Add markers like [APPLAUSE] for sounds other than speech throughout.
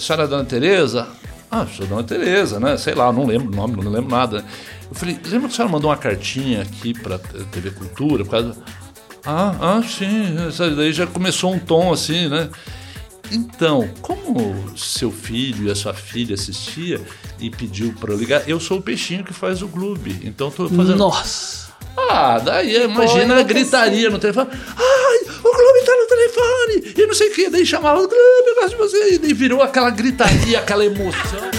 a senhora é Dona Tereza? Ah, sou Dona Tereza, né? Sei lá, não lembro o nome, não lembro nada. Eu falei, lembra que a senhora mandou uma cartinha aqui pra TV Cultura? Por causa... Ah, ah, sim. Daí já começou um tom assim, né? Então, como seu filho e a sua filha assistia e pediu para ligar, eu sou o peixinho que faz o clube. Então estou fazendo. Nossa! Ah, daí imagina a gritaria no telefone. Ai, o clube tá no telefone! E não sei o que. Daí chamava o clube, eu gosto de você. E daí virou aquela gritaria, aquela emoção.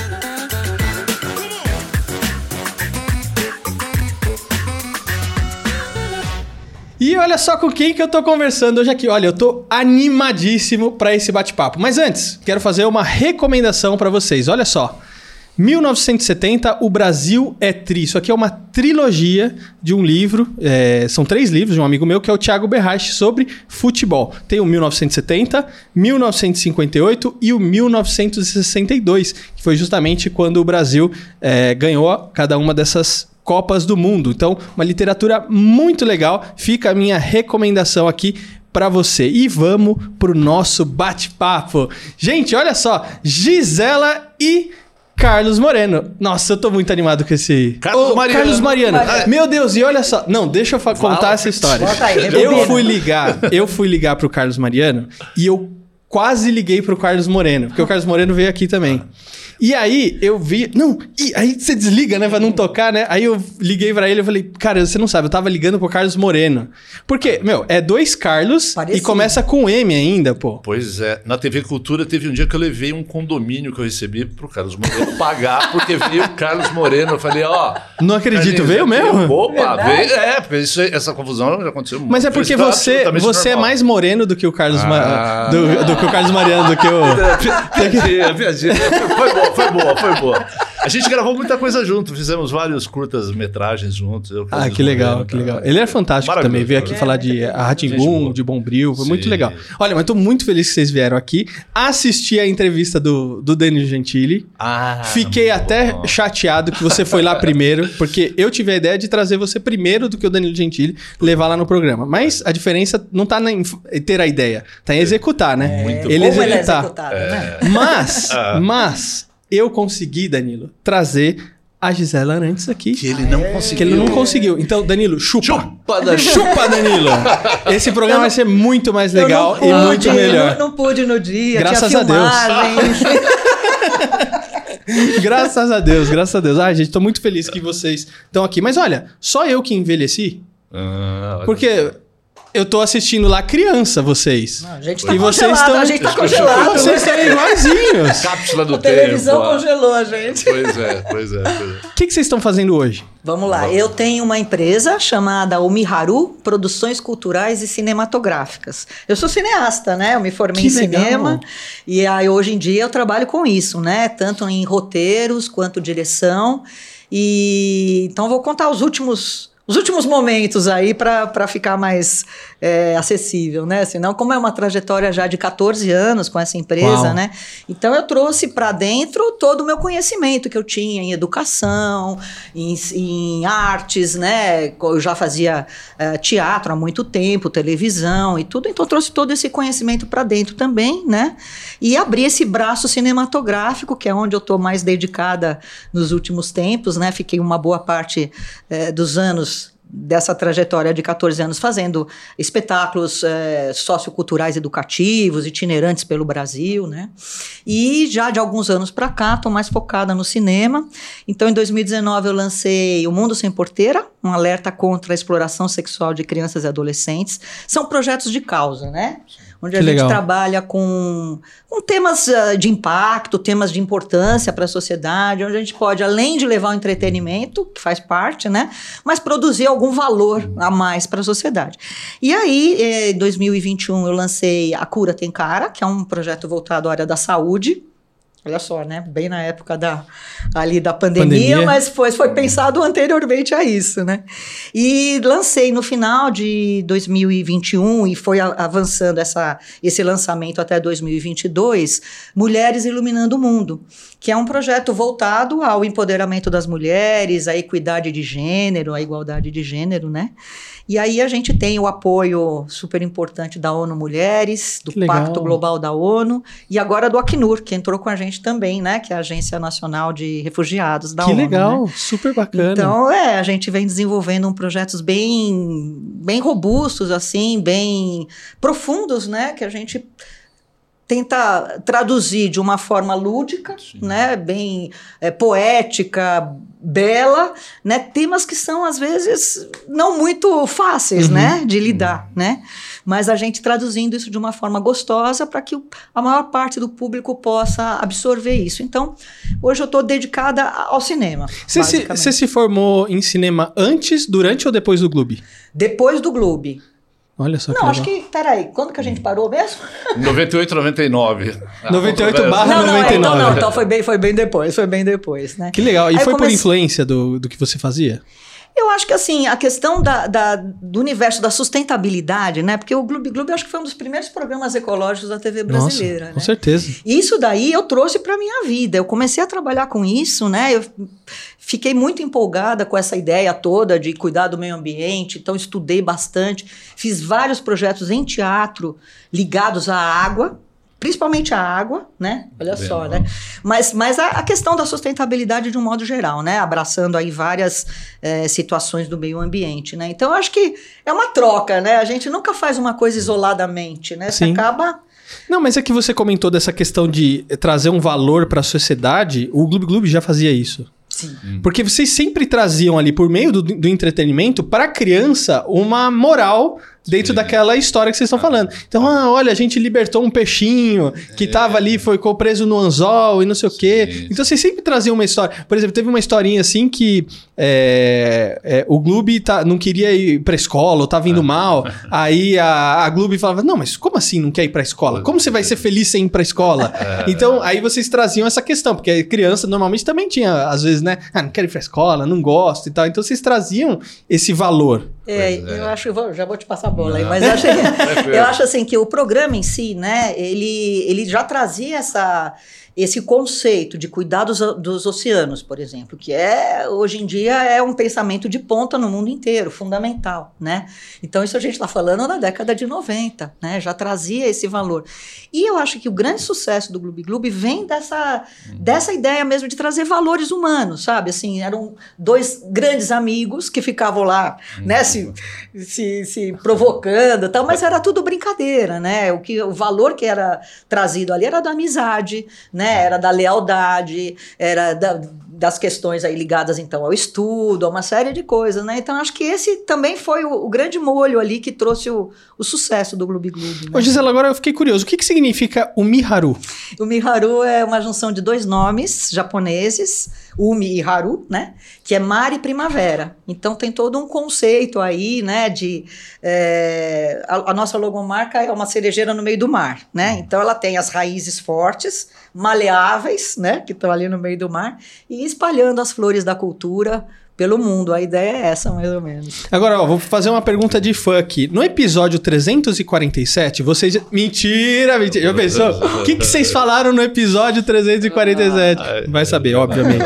E olha só com quem que eu tô conversando hoje aqui. Olha, eu tô animadíssimo para esse bate-papo. Mas antes, quero fazer uma recomendação para vocês. Olha só. 1970, O Brasil é Tri. Isso aqui é uma trilogia de um livro, é, são três livros de um amigo meu, que é o Thiago Berrache, sobre futebol. Tem o 1970, 1958 e o 1962, que foi justamente quando o Brasil é, ganhou cada uma dessas Copas do Mundo. Então, uma literatura muito legal. Fica a minha recomendação aqui para você. E vamos pro nosso bate-papo. Gente, olha só, Gisela e Carlos Moreno. Nossa, eu tô muito animado com esse. Carlos Mariano. Carlos Mariano. Meu Deus, e olha só. Não, deixa eu contar essa história. Aí, eu fui ligar, eu fui ligar pro Carlos Mariano e eu quase liguei pro Carlos Moreno, porque o Carlos Moreno veio aqui também. E aí eu vi. Não, e aí você desliga, né? Pra não tocar, né? Aí eu liguei pra ele e falei, cara, você não sabe, eu tava ligando pro Carlos Moreno. Porque, meu, é dois Carlos Parecido. e começa com M ainda, pô. Pois é. Na TV Cultura teve um dia que eu levei um condomínio que eu recebi pro Carlos Moreno [LAUGHS] pagar, porque veio o Carlos Moreno. Eu falei, ó. Oh, não acredito, veio mesmo? Opa, veio. É, porque isso, essa confusão já aconteceu muito. Mas é porque você, você é mais moreno do que o Carlos ah. do, do, que o Carlos Mariano, do que o. [LAUGHS] Piadinha, piadinha. Foi bom foi boa, foi boa. A gente gravou muita coisa junto, fizemos vários curtas-metragens juntos. Eu, ah, que legal, que legal. Ele é fantástico também, veio aqui é. falar de Ratimbum, de Bombril, foi Sim. muito legal. Olha, mas tô muito feliz que vocês vieram aqui. Assisti a entrevista do, do Danilo Gentili. Ah, Fiquei até bom. chateado que você foi lá primeiro, porque eu tive a ideia de trazer você primeiro do que o Danilo Gentili, levar lá no programa. Mas a diferença não tá em ter a ideia, tá em executar, né? É, muito ele bom. executar. Ele é né? Mas, [LAUGHS] ah. mas eu consegui, Danilo, trazer a Gisela antes aqui. Que ele não conseguiu. Que ele não conseguiu. Então, Danilo, chupa. Chupa, Danilo. chupa, Danilo. Esse programa não, vai ser muito mais legal pude, e muito melhor. Não, não pude no dia. Graças a Deus. [LAUGHS] graças a Deus, graças a Deus. Ai, gente, tô muito feliz que vocês estão aqui. Mas olha, só eu que envelheci. Ah, porque eu tô assistindo lá criança, vocês. Não, a gente tá e vocês estão, a gente tá congelado. Vocês estão iguaizinhos. Cápsula do a tempo. A televisão congelou a gente. Pois é, pois é. O é. que, que vocês estão fazendo hoje? Vamos lá. Eu tenho uma empresa chamada Umiharu Produções Culturais e Cinematográficas. Eu sou cineasta, né? Eu me formei que em legal. cinema e aí hoje em dia eu trabalho com isso, né? Tanto em roteiros quanto direção. E então vou contar os últimos os últimos momentos aí para ficar mais é, acessível, né? Senão, como é uma trajetória já de 14 anos com essa empresa, Uau. né? Então eu trouxe para dentro todo o meu conhecimento que eu tinha em educação, em, em artes, né? Eu já fazia é, teatro há muito tempo, televisão e tudo, então eu trouxe todo esse conhecimento para dentro também, né? E abri esse braço cinematográfico, que é onde eu estou mais dedicada nos últimos tempos, né? Fiquei uma boa parte é, dos anos dessa trajetória de 14 anos fazendo espetáculos é, socioculturais educativos, itinerantes pelo Brasil, né? E já de alguns anos para cá, estou mais focada no cinema. Então, em 2019, eu lancei O Mundo Sem Porteira, um alerta contra a exploração sexual de crianças e adolescentes. São projetos de causa, né? Onde que a legal. gente trabalha com, com temas uh, de impacto, temas de importância para a sociedade, onde a gente pode, além de levar o entretenimento, que faz parte, né, mas produzir algum valor a mais para a sociedade. E aí, eh, em 2021, eu lancei A Cura Tem Cara, que é um projeto voltado à área da saúde, Olha só, né? Bem na época da, ali da pandemia, pandemia, mas foi, foi pensado anteriormente a isso, né? E lancei no final de 2021 e foi avançando essa, esse lançamento até 2022, Mulheres Iluminando o Mundo, que é um projeto voltado ao empoderamento das mulheres, à equidade de gênero, à igualdade de gênero, né? E aí a gente tem o apoio super importante da ONU Mulheres, do Pacto Global da ONU e agora do Acnur, que entrou com a gente gente também, né? Que é a Agência Nacional de Refugiados da que ONU. legal, né? super bacana. Então, é, a gente vem desenvolvendo um projetos bem, bem robustos, assim, bem profundos, né? Que a gente tenta traduzir de uma forma lúdica, Sim. né, bem é, poética, bela, né, temas que são às vezes não muito fáceis, Uhum. né, de lidar, né, mas a gente traduzindo isso de uma forma gostosa para que a maior parte do público possa absorver isso. Então, hoje eu estou dedicada ao cinema. Você se, se formou em cinema antes, durante ou depois do Globo? Depois do Globe. Olha só Não, que acho legal. que, peraí, quando que a gente parou mesmo? 98, 99. 98 Ah, barra não, não, é, então 99. não, então foi bem, foi bem depois, foi bem depois, né? Que legal. E Aí foi por comecei- influência do, do que você fazia? Eu acho que assim, a questão da, da- do universo da sustentabilidade, né? Porque o Gloob eu acho que foi um dos primeiros programas ecológicos da TV brasileira, Nossa, né? com certeza. Isso daí eu trouxe para minha vida. Eu comecei a trabalhar com isso, né? Eu fiquei muito empolgada com essa ideia toda de cuidar do meio ambiente, então estudei bastante, fiz vários projetos em teatro ligados à água, principalmente à água, né? Olha Bem, só, né? Mas, mas a, a questão da sustentabilidade de um modo geral, né? Abraçando aí várias eh, situações do meio ambiente, né? Então, eu acho que é uma troca, né? A gente nunca faz uma coisa isoladamente, né? Você Sim. acaba... Não, mas é que você comentou dessa questão de trazer um valor para a sociedade. O Globo Globo já fazia isso. Sim. Porque vocês sempre traziam ali, por meio do, do entretenimento, para a criança uma moral dentro Sim. daquela história que vocês estão falando. Então, ah, olha, a gente libertou um peixinho que tava ali, foi ficou preso no anzol e não sei o quê. Sim. Então, vocês sempre traziam uma história. Por exemplo, teve uma historinha assim que é, é, o Gloob tá, não queria ir pra escola, ou tava indo mal. [LAUGHS] Aí a, a Gloob falava, não, mas como assim não quer ir pra escola? Como você vai ser feliz sem ir pra escola? [LAUGHS] Então, aí vocês traziam essa questão, porque a criança normalmente também tinha, às vezes, né? Ah, não quero ir pra escola, não gosto e tal. Então, vocês traziam esse valor. É, é. eu acho, eu vou- já vou te passar a bola aí, mas eu acho, Tranquilo. [LAUGHS] eu acho assim que o programa em si, né, ele, ele já trazia essa, esse conceito de cuidar dos, dos oceanos, por exemplo, que é, hoje em dia, é um pensamento de ponta no mundo inteiro, fundamental, né? Então, isso a gente está falando na década de 90, né? Já trazia esse valor. E eu acho que o grande sucesso do Gloob Gloob vem dessa, dessa ideia mesmo de trazer valores humanos, sabe? Assim, eram dois grandes amigos que ficavam lá, né, se, se, se provocando tal, mas era tudo brincadeira, né? O, que, o valor que era trazido ali era da amizade, né? Era da lealdade, era da- das questões aí ligadas então ao estudo, a uma série de coisas, né? Então acho que esse também foi o, o grande molho ali que trouxe o, o sucesso do Gloob Gloob. né? Ô, Gisela, agora eu fiquei curioso. O que, que significa o Miharu? O Miharu é uma junção de dois nomes japoneses, Umi e Haru, né? Que é mar e primavera. Então tem todo um conceito aí, né? De é, a, a nossa logomarca é uma cerejeira no meio do mar, né? Então ela tem as raízes fortes, maleáveis, né? Que estão ali no meio do mar e espalhando as flores da cultura pelo mundo. A ideia é essa, mais ou menos. Agora, ó, vou fazer uma pergunta de fã aqui. No episódio 347, vocês. Mentira, mentira. Já pensou? O que, que vocês falaram no episódio 347? Ah, Vai saber, obviamente.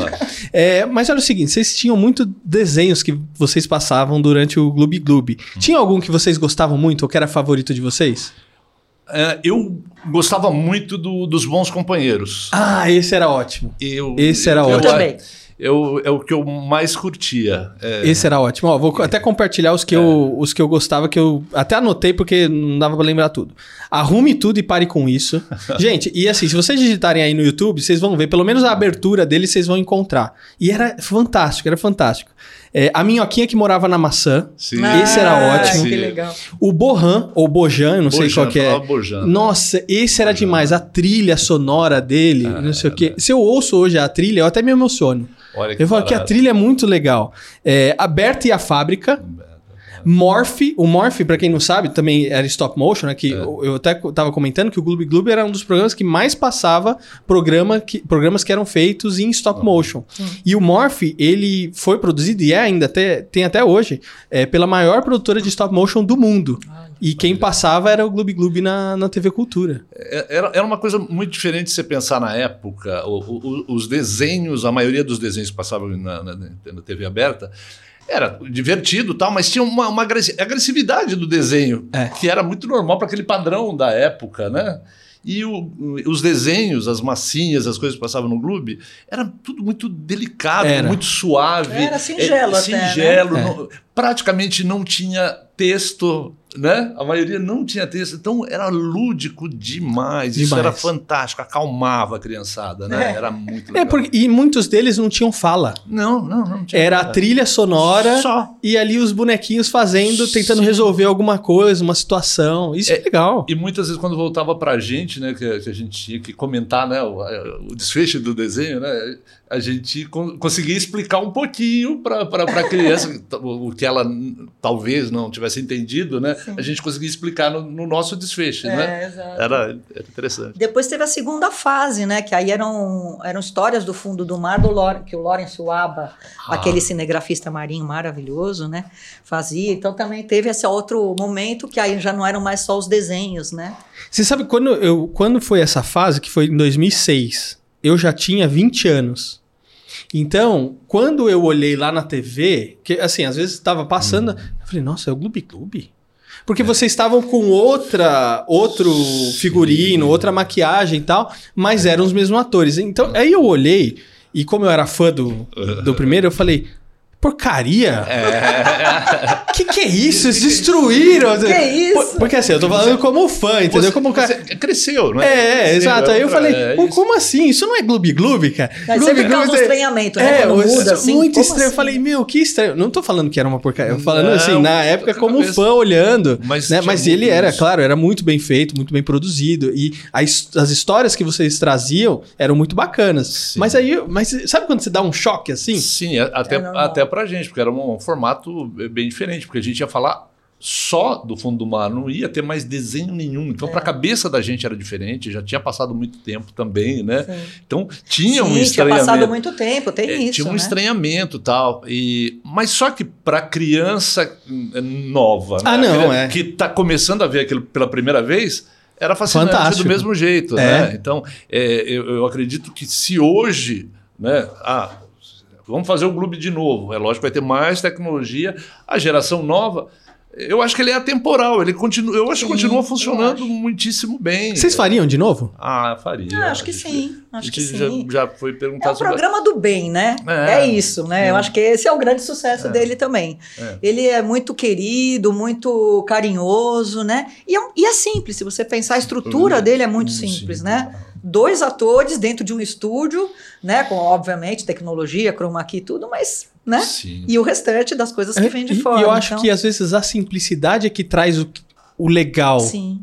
É, mas olha o seguinte: vocês tinham muito desenhos que vocês passavam durante o Gloob Gloob. Tinha algum que vocês gostavam muito ou que era favorito de vocês? É, eu gostava muito do- dos bons companheiros. Ah, esse era ótimo. Eu, Esse era eu, ótimo. Eu também. Eu, é o que eu mais curtia. É, Esse era ótimo. Ó, vou até compartilhar os que, eu, os que eu gostava, que eu até anotei porque não dava pra lembrar tudo. Arrume tudo e pare com isso. [LAUGHS] Gente, e assim, se vocês digitarem aí no YouTube, vocês vão ver, pelo menos a abertura dele vocês vão encontrar. E era fantástico, era fantástico. É, a minhoquinha que morava na maçã. Sim. Esse era Ah, ótimo. Que legal. O Bohan, ou Bojan, eu não sei Bojan, qual que é. Bojan. Nossa, esse era demais. A trilha sonora dele, Ah, não sei o quê. Se eu ouço hoje a trilha, eu até me emociono. Olha que Eu falo que a trilha é muito legal. É, a Berta e a Fábrica. Morph, o Morph, pra quem não sabe, também era stop motion, né? Que É. eu, eu até tava comentando que o Gloob Gloob era um dos programas que mais passava programa que, programas que eram feitos em stop motion. E o Morph, ele foi produzido e é ainda até, tem até hoje, é, pela maior produtora de stop motion do mundo. E quem passava era o Gloob Gloob na, na TV Cultura. É- Era, era uma coisa muito diferente de você pensar na época. O- o- os desenhos, a maioria dos desenhos que passavam na, na- na TV aberta, era divertido e tal, mas tinha uma, uma agressi- agressividade do desenho, É. que era muito normal para aquele padrão da época, né? E o, os desenhos, as massinhas, as coisas que passavam no Globo, era tudo muito delicado, Era. muito suave. Era singelo é, até, né? Singelo, É. não- praticamente não tinha texto, né? A maioria não tinha texto, então era lúdico demais. Isso Demais. era fantástico, acalmava a criançada, né? É. Era muito legal. É, porque, e muitos deles não tinham fala. Não, não, não tinha. Era a nada. trilha sonora Só. e ali os bonequinhos fazendo, tentando Sim. resolver alguma coisa, uma situação. Isso é, É, legal. E muitas vezes quando voltava pra gente, né, que, que a gente tinha que comentar, né, o, a- o desfecho do desenho, né, a gente con- conseguia explicar um pouquinho para a criança [LAUGHS] o, que ela talvez não tivesse entendido, né, a gente conseguia explicar no, no nosso desfecho, né. É, exato. Era, era interessante. Depois teve a segunda fase, né? Que aí eram, eram histórias do fundo do mar do Lor, que o Lawrence Waba, Ah. aquele cinegrafista marinho maravilhoso, né? Fazia. Então também teve esse outro momento que aí já não eram mais só os desenhos, né? Você sabe quando, eu, quando foi essa fase, que foi em 2006, eu já tinha 20 anos. Então, quando eu olhei lá na TV, que assim, às vezes estava passando, Uhum. eu falei, nossa, é o Gloob Gloob? Porque vocês estavam com outra, outro figurino, outra maquiagem e tal, mas eram os mesmos atores. Então, aí eu olhei, e como eu era fã do, do primeiro, eu falei, porcaria! É, Que que é isso? Eles destruíram! Que isso? Por- Porque assim, eu tô falando como fã, entendeu? você, como cara... você cresceu, né? É, é, Sim, exato. Aí eu falei, é isso. como assim? Isso não é Gloob Gloob, cara. Aí Gloob um é- estranhamento, né? É, isso muda, é assim, muito estranho. Eu assim? falei, meu, que estranho. Não tô falando que era uma porcaria. Eu falando Não, assim, na época, como cabeça. fã olhando. Mas né? Mas ele era, isso. claro, era muito bem feito, muito bem produzido. E as, as histórias que vocês traziam eram muito bacanas. Sim. Mas aí, mas sabe quando você dá um choque assim? Sim, até, É até pra gente, porque era um formato bem diferente, porque a gente ia falar só do fundo do mar, não ia ter mais desenho nenhum. Então, para a cabeça da gente era diferente, já tinha passado muito tempo também, né? Sim. Então, tinha um Sim, tinha estranhamento. passado muito tempo, tem É, isso, tinha um né? estranhamento e tal. E, mas só que para criança hum, nova, Ah, né? não, que, é. que tá começando a ver aquilo pela primeira vez, era fascinante Fantástico. do mesmo jeito. É. Né? Então, é, eu, eu acredito que se hoje, né, ah, vamos fazer o Globo de novo, é lógico que vai ter mais tecnologia, a geração nova. Eu acho que ele é atemporal, ele continua, eu acho que Sim, continua eu funcionando muitíssimo bem. Vocês fariam de novo? Ah, faria. Ah, acho que sim, acho que sim. Já, já foi É perguntado o programa do bem, né? É. É, isso, né? Eu acho que esse é o grande sucesso dele também. É. Ele é muito querido, muito carinhoso, né? E é, e é simples, se você pensar, a estrutura dele é muito sim. simples, né? Dois atores dentro de um estúdio, né? Com, obviamente, tecnologia, chroma key e tudo, mas, né? Sim. E o restante das coisas que vem de É, E- fora. E eu acho então, que às vezes a simplicidade é que traz o, o legal. Sim.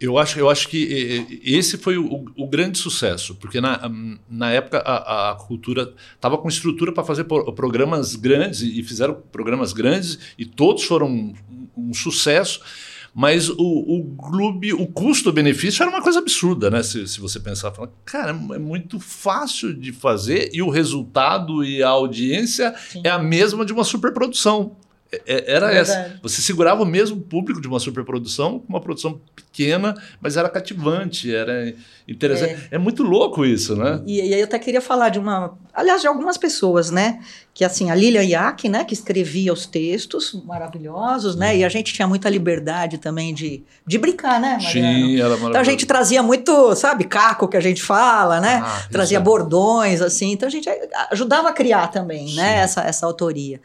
Eu acho, eu acho que esse foi o, o grande sucesso, porque na, hum, na época a, a cultura estava com estrutura para fazer pro- programas grandes e e fizeram programas grandes e todos foram um, um sucesso. Mas o, o Globo, o custo-benefício era uma coisa absurda, né? Se, se você pensar, fala, cara, é muito fácil de fazer e o resultado e a audiência Sim. é a mesma de uma superprodução. É- é- Era É essa. Você segurava o mesmo público de uma superprodução uma produção pequena, mas era cativante, era interessante. É, muito louco isso, né? E, e aí eu até queria falar de uma, aliás, de algumas pessoas, né? Que assim, a Lilia Iac, né, que escrevia os textos maravilhosos, né? E a gente tinha muita liberdade também de, de brincar, né, Mariano? Sim, era Então a gente trazia muito, sabe, caco que a gente fala, né? Ah, isso trazia é. bordões, assim. Então a gente ajudava a criar também, Sim. né? Essa, essa autoria.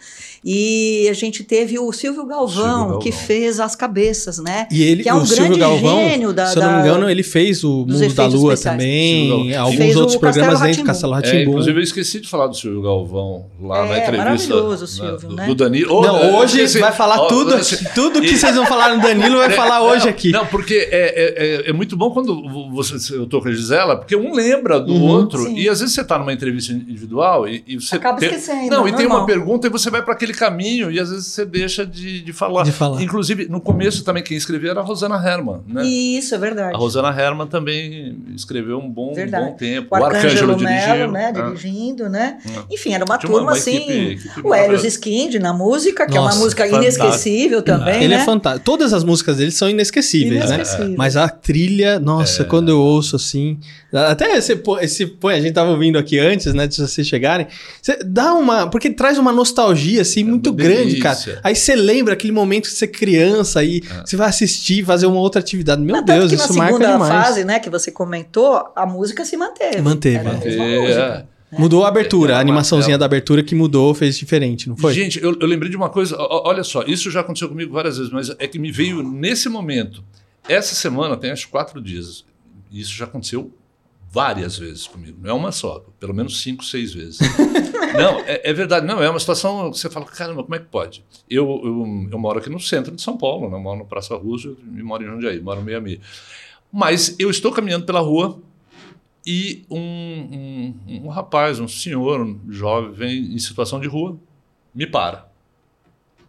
E a gente teve o Silvio Galvão, Silvio Galvão. que fez as cabeças, né? E ele, Que é um o Silvio grande Galvão, gênio da- se eu não me engano, ele fez o Mundo da Lua especiais. também, alguns Fez o outros Castelo programas dentro do Rá-Tim-Bum. Castelo É, Rá-Tim-Bum. inclusive, eu esqueci de falar do Silvio Galvão lá na É, entrevista. maravilhoso o né, Silvio, do, né? do Danilo. Não, Oh, eu hoje esqueci. vai falar Oh, tudo, esse- tudo que e- vocês vão falar no Danilo vai [LAUGHS] falar hoje não, aqui. Não, porque é, é, é- é muito bom quando você, eu tô com a Gisela, porque um lembra do Uhum. outro. Sim. E às vezes você tá numa entrevista individual e, e você. Acaba tem- esquecendo, Não, e tem uma pergunta e você vai para aquele caminho e às vezes você deixa de, de falar. De falar. Inclusive, no começo também quem escrevia era a Rosana Herman, né? Isso, é verdade. A Rosana Herman também escreveu um bom, um bom tempo. O Arcângelo dirigiu. Melo, né, Ah. dirigindo, né? Enfim, era uma turma uma assim sim. equipe- equipe o Helios. Skind na música, que é uma Nossa, música fantástico. inesquecível também, Ele né? é fantástico. Todas as músicas dele são inesquecíveis, né? Inesquecível. Mas a trilha, nossa, quando eu ouço assim. Até esse, esse põe, a gente tava ouvindo aqui antes, né? De vocês chegarem. Você dá uma. Porque traz uma nostalgia, assim, muito uma grande, cara. Aí você lembra aquele momento que você é criança e você vai assistir, fazer uma outra atividade. Meu Mas Deus, na isso marca segunda demais. fase, né, que você comentou, a música se manteve. Manteve. Era a mesma É, música. Mudou a abertura, É, a é animaçãozinha é- da abertura que mudou, fez diferente, não foi? Gente, eu, eu lembrei de uma coisa. ó, Olha só, isso já aconteceu comigo várias vezes, mas é que me veio nesse momento. Essa semana tem acho quatro dias. Isso já aconteceu várias vezes comigo. Não é uma só, pelo menos cinco, seis vezes. [LAUGHS] não, é, é verdade. Não, é uma situação que você fala, caramba, como é que pode? Eu, eu, eu moro aqui no centro de São Paulo, né? eu moro no Praça Roosevelt e moro em Jundiaí, moro meio a meio. Mas eu estou caminhando pela rua e um, um, um rapaz, um senhor, um jovem em situação de rua, me para.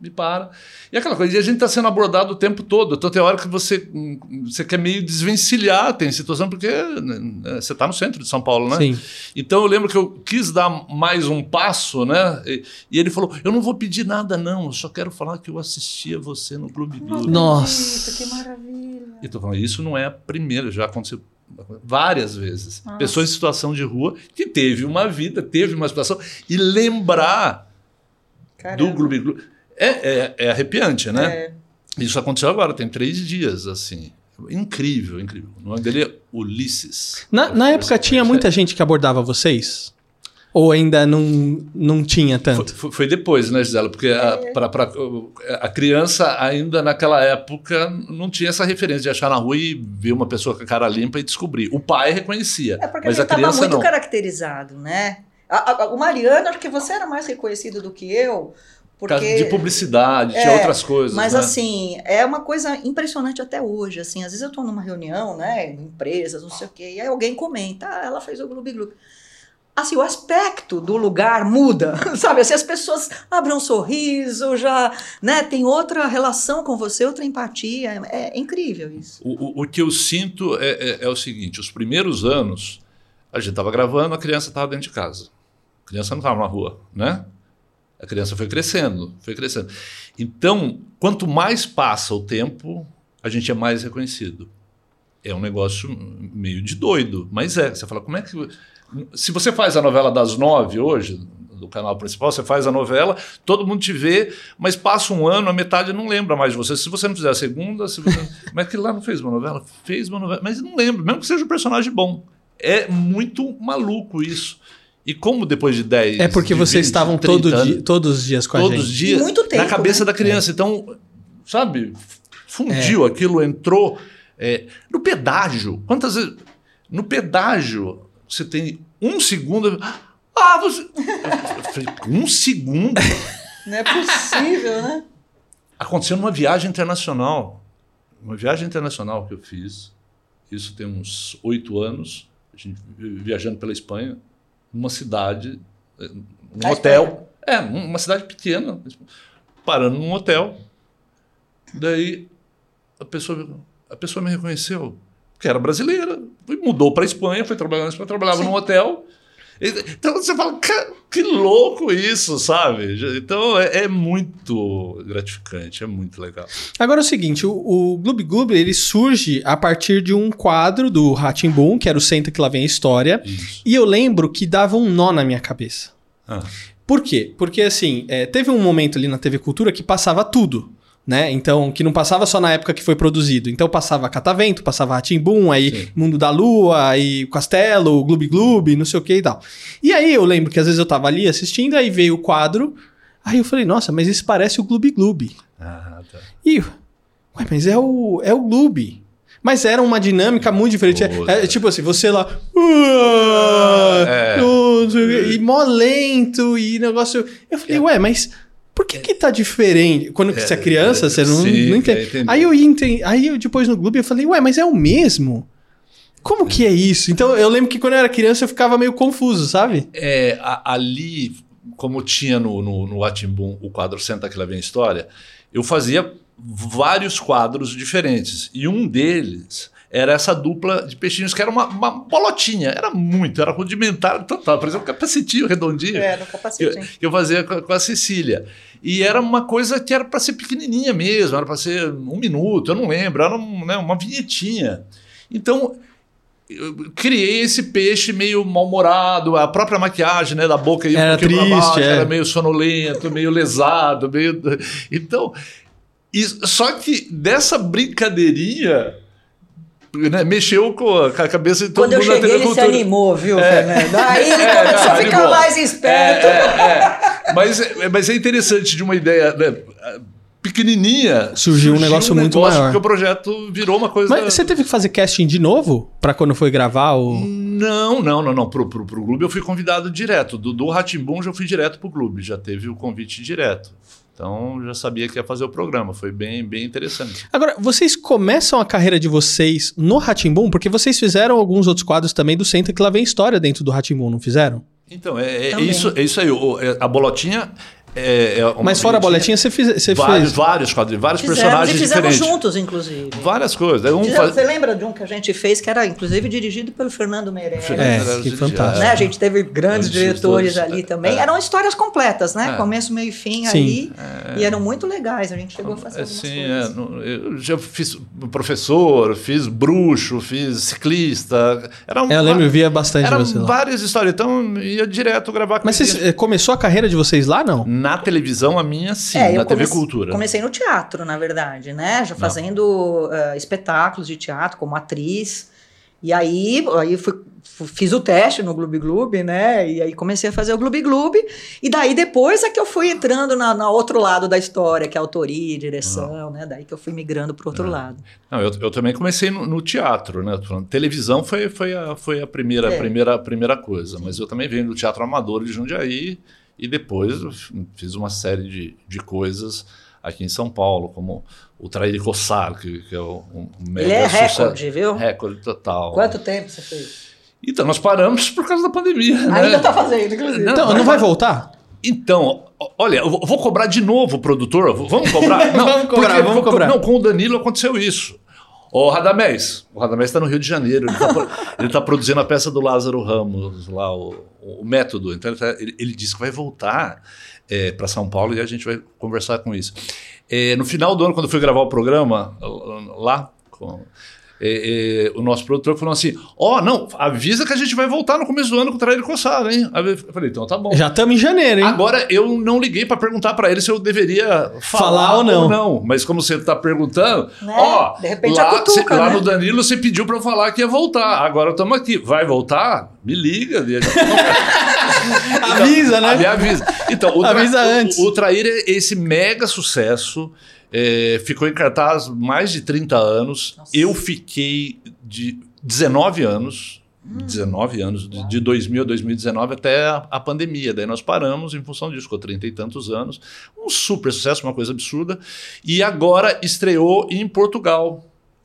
Me para. E aquela coisa, e a gente está sendo abordado o tempo todo. Então tem hora que você, você quer meio desvencilhar, tem situação, porque né, você está no centro de São Paulo, né? Sim. Então eu lembro que eu quis dar mais um passo, né? E, e ele falou: Eu não vou pedir nada, não, eu só quero falar que eu assisti a você no Clube Clube. Nossa. Que maravilha. E tô falando, isso não é a primeira, já aconteceu várias vezes. Nossa. Pessoas em situação de rua que teve uma vida, teve uma situação, e lembrar Caramba. do Clube é, é, é arrepiante, né? É. Isso aconteceu agora, tem três dias, assim. Incrível, incrível. O nome dele é Ulisses. Na, na época tinha muita gente que abordava vocês? Ou ainda não, não tinha tanto? foi- foi depois, né, Gisela? Porque a, pra- pra- a criança, ainda naquela época, não tinha essa referência de achar na rua e ver uma pessoa com a cara limpa e descobrir. O pai reconhecia, É porque mas gente estava muito não. caracterizado, né? A- a- o Mariano, acho que você era mais reconhecido do que eu, porque... de publicidade, tinha É, outras coisas. Mas né? assim, é uma coisa impressionante até hoje, assim, às vezes eu tô numa reunião, né, em empresas, não sei o quê, e aí alguém comenta, ah, ela fez o Gloob Gloob. Assim, o aspecto do lugar muda, [LAUGHS] sabe? Assim, as pessoas abrem um sorriso, já, né, tem outra relação com você, outra empatia, é, é incrível isso. O, o- o que eu sinto é, é- é o seguinte: os primeiros anos, a gente estava gravando, a criança estava dentro de casa. A criança não estava na rua, né? A criança foi crescendo, foi crescendo. Então, quanto mais passa o tempo, a gente é mais reconhecido. É um negócio meio de doido, mas é. Você fala, como é que. Se você faz a novela das nove hoje, do canal principal, você faz a novela, todo mundo te vê, mas passa um ano, a metade não lembra mais de você. Se você não fizer a segunda, se você... [LAUGHS] mas que lá não fez uma novela? Fez uma novela, mas não lembra, mesmo que seja um personagem bom. É muito maluco isso. E como depois de 10 É porque de vocês 20, estavam 30 todo anos, dia- todos os dias com a todos os gente. dias muito na tempo, cabeça né? da criança. Então, sabe, fundiu aquilo, entrou é, no pedágio. Quantas vezes no pedágio você tem um segundo? Ah, você. Eu falei, um segundo? Não é possível, né? Aconteceu numa viagem internacional. Uma viagem internacional que eu fiz. Isso tem uns oito anos. A gente viajando pela Espanha, numa cidade, eh, num Na hotel. É, uma cidade pequena, parando num hotel. Daí a pessoa, a pessoa me reconheceu, que era brasileira, mudou para Espanha, foi trabalhar na Espanha, trabalhava num hotel. Então você fala, "Ca- que louco isso, sabe? Então é, é muito gratificante, é muito legal. Agora é o seguinte, o, o Gloob Gloob, ele surge a partir de um quadro do Boom, que era o Senta que lá vem a história, Isso. e eu lembro que dava um nó na minha cabeça. Ah, Por quê? Porque, assim, é, teve um momento ali na TV Cultura que passava tudo, né? Então, que não passava só na época que foi produzido. Então, passava Catavento, passava Ratimbum, aí Sim. Mundo da Lua, aí Castelo, Gloob Gloob, não sei o que e tal. E aí, eu lembro que às vezes eu tava ali assistindo, aí veio o quadro, aí eu falei, nossa, mas isso parece o Gloob Gloob. ah, tá. E, ué, mas é o, é o Gloob. Mas era uma dinâmica muito diferente. É, é tipo assim, você lá. "Ah, É. não sei o quê", E mó lento e negócio. Eu falei, ué, mas por que que tá diferente? Quando você é criança, você não, sim, não é, entende. entendi. Aí eu entendi. Aí eu depois no Gloob eu falei, ué, mas é o mesmo? Como que é isso? Então eu lembro que quando eu era criança eu ficava meio confuso, sabe? É, a- ali, como tinha no, no, no Atimbum o quadro Senta que lá vem história, eu fazia vários quadros diferentes. E um deles era essa dupla de peixinhos que era uma, uma bolotinha, era muito, era rudimentar total, por exemplo, um capacetinho redondinho. É, no capacetinho. Que, que eu fazia com, com a Cecília. E era uma coisa que era para ser pequenininha mesmo, era para ser um minuto, eu não lembro, era um, né, uma vinhetinha. Então, eu criei esse peixe meio mal-humorado, a própria maquiagem né, da boca ia Era um triste, baixo, é. era meio sonolento, meio lesado, meio. Então, e- só que dessa brincadeirinha né, mexeu com a, com a cabeça de todo Quando eu mundo na cheguei, TV ele se animou, viu, Fernando? Aí ele [LAUGHS] É, começou não, a ficar animou. mais esperto. É, é, é. Mas, é- mas é interessante de uma ideia né, pequenininha. Surgiu um negócio muito maior. Porque o projeto virou uma coisa. Mas você teve que fazer casting de novo pra quando foi gravar o. Não, não, não, não. Pro, pro, pro Globo eu fui convidado direto. Do, do Ratimbum já fui direto pro Globo, já teve o convite direto. Então já sabia que ia fazer o programa. Foi bem, bem interessante. Agora, vocês começam a carreira de vocês no Ratimbum? Porque vocês fizeram alguns outros quadros também do Senta que lá vem história dentro do Ratimbum, não fizeram? Então, é, é isso, é isso aí. O- é- a bolotinha é. é uma Mas fora a boletinha, você, fiz, você vários, fez. vários quadrinhos, vários Fizemos personagens e fizemos diferentes. juntos, inclusive. Várias coisas. Um Fizemos- faz- Você lembra de um que a gente fez que era, inclusive, dirigido pelo Fernando Meirelles? É, que os- fantástico. Né? A gente teve grandes diretores diretores, ali é, também. é. Eram histórias completas, né? É. Começo, meio e fim Sim. ali. E eram muito legais. A gente chegou a fazer algumas Assim, é, coisas. no- eu já fiz professor, fiz bruxo, fiz ciclista. Era um, É, eu lembro, eu via bastante Eram várias histórias, então ia direto gravar com Mas vocês, eh, começou a carreira de vocês lá, não? Na televisão, a minha sim, É, na TV Cultura. Comecei no teatro, na verdade, né? Já fazendo eh, espetáculos de teatro como atriz. E aí, aí fui, fu- fiz o teste no Gloob Gloob, né? E aí comecei a fazer o Gloob Gloob. E daí depois é que eu fui entrando na, na outro lado da história, que é autoria, direção, né? Daí que eu fui migrando para outro lado. Não, eu, eu também comecei no, no teatro, né? Televisão foi, foi, a, foi a primeira, É. primeira, primeira coisa, mas eu também venho do Teatro Amador de Jundiaí e depois fiz uma série de, de coisas aqui em São Paulo, como o Trair e Coçar, que, que é um, um mega Ele é sucesso. recorde, viu? Recorde total. Quanto tempo você fez? Então, nós paramos por causa da pandemia. né? Ainda tá fazendo, inclusive. Não, Então, não vai voltar? Então, o- olha, eu vou- cobrar de novo, produtor. V- Vamos cobrar? [LAUGHS] Não, Vamos cobrar, porque- vamos co- cobrar. Não, com o Danilo aconteceu isso. Ô, Radamés, o Radamés está no Rio de Janeiro, ele está [LAUGHS] ele tá produzindo a peça do Lázaro Ramos, lá, o, o método. Então, ele, tá- ele- ele disse que vai voltar para São Paulo e a gente vai conversar com isso. É, no final do ano, quando eu fui gravar o programa lá, com- é, é, o nosso produtor falou assim: Ó, não, avisa que a gente vai voltar no começo do ano com o Traíra Coçada, hein? Aí eu falei: então tá bom. Já estamos em janeiro, hein? Agora, eu não liguei para perguntar para ele se eu deveria falar, Falar ou não. Mas como você está perguntando, Né? ó, De repente lá, a cutuca, cê- lá né? no Danilo você pediu para eu falar que ia voltar. Agora estamos aqui. Vai voltar? Me liga. e a gente- Avisa, né? Ah, Me avisa. Então, o, Avisa tra... antes. o, o Trair é esse mega sucesso. é, ficou em cartaz mais de 30 anos. Nossa. Eu fiquei de 19 anos. Hum. 19 anos, de, de 2000 a 2019 até a, a pandemia. Daí nós paramos em função disso, ficou 30 e tantos anos. Um super sucesso, uma coisa absurda. E agora estreou em Portugal,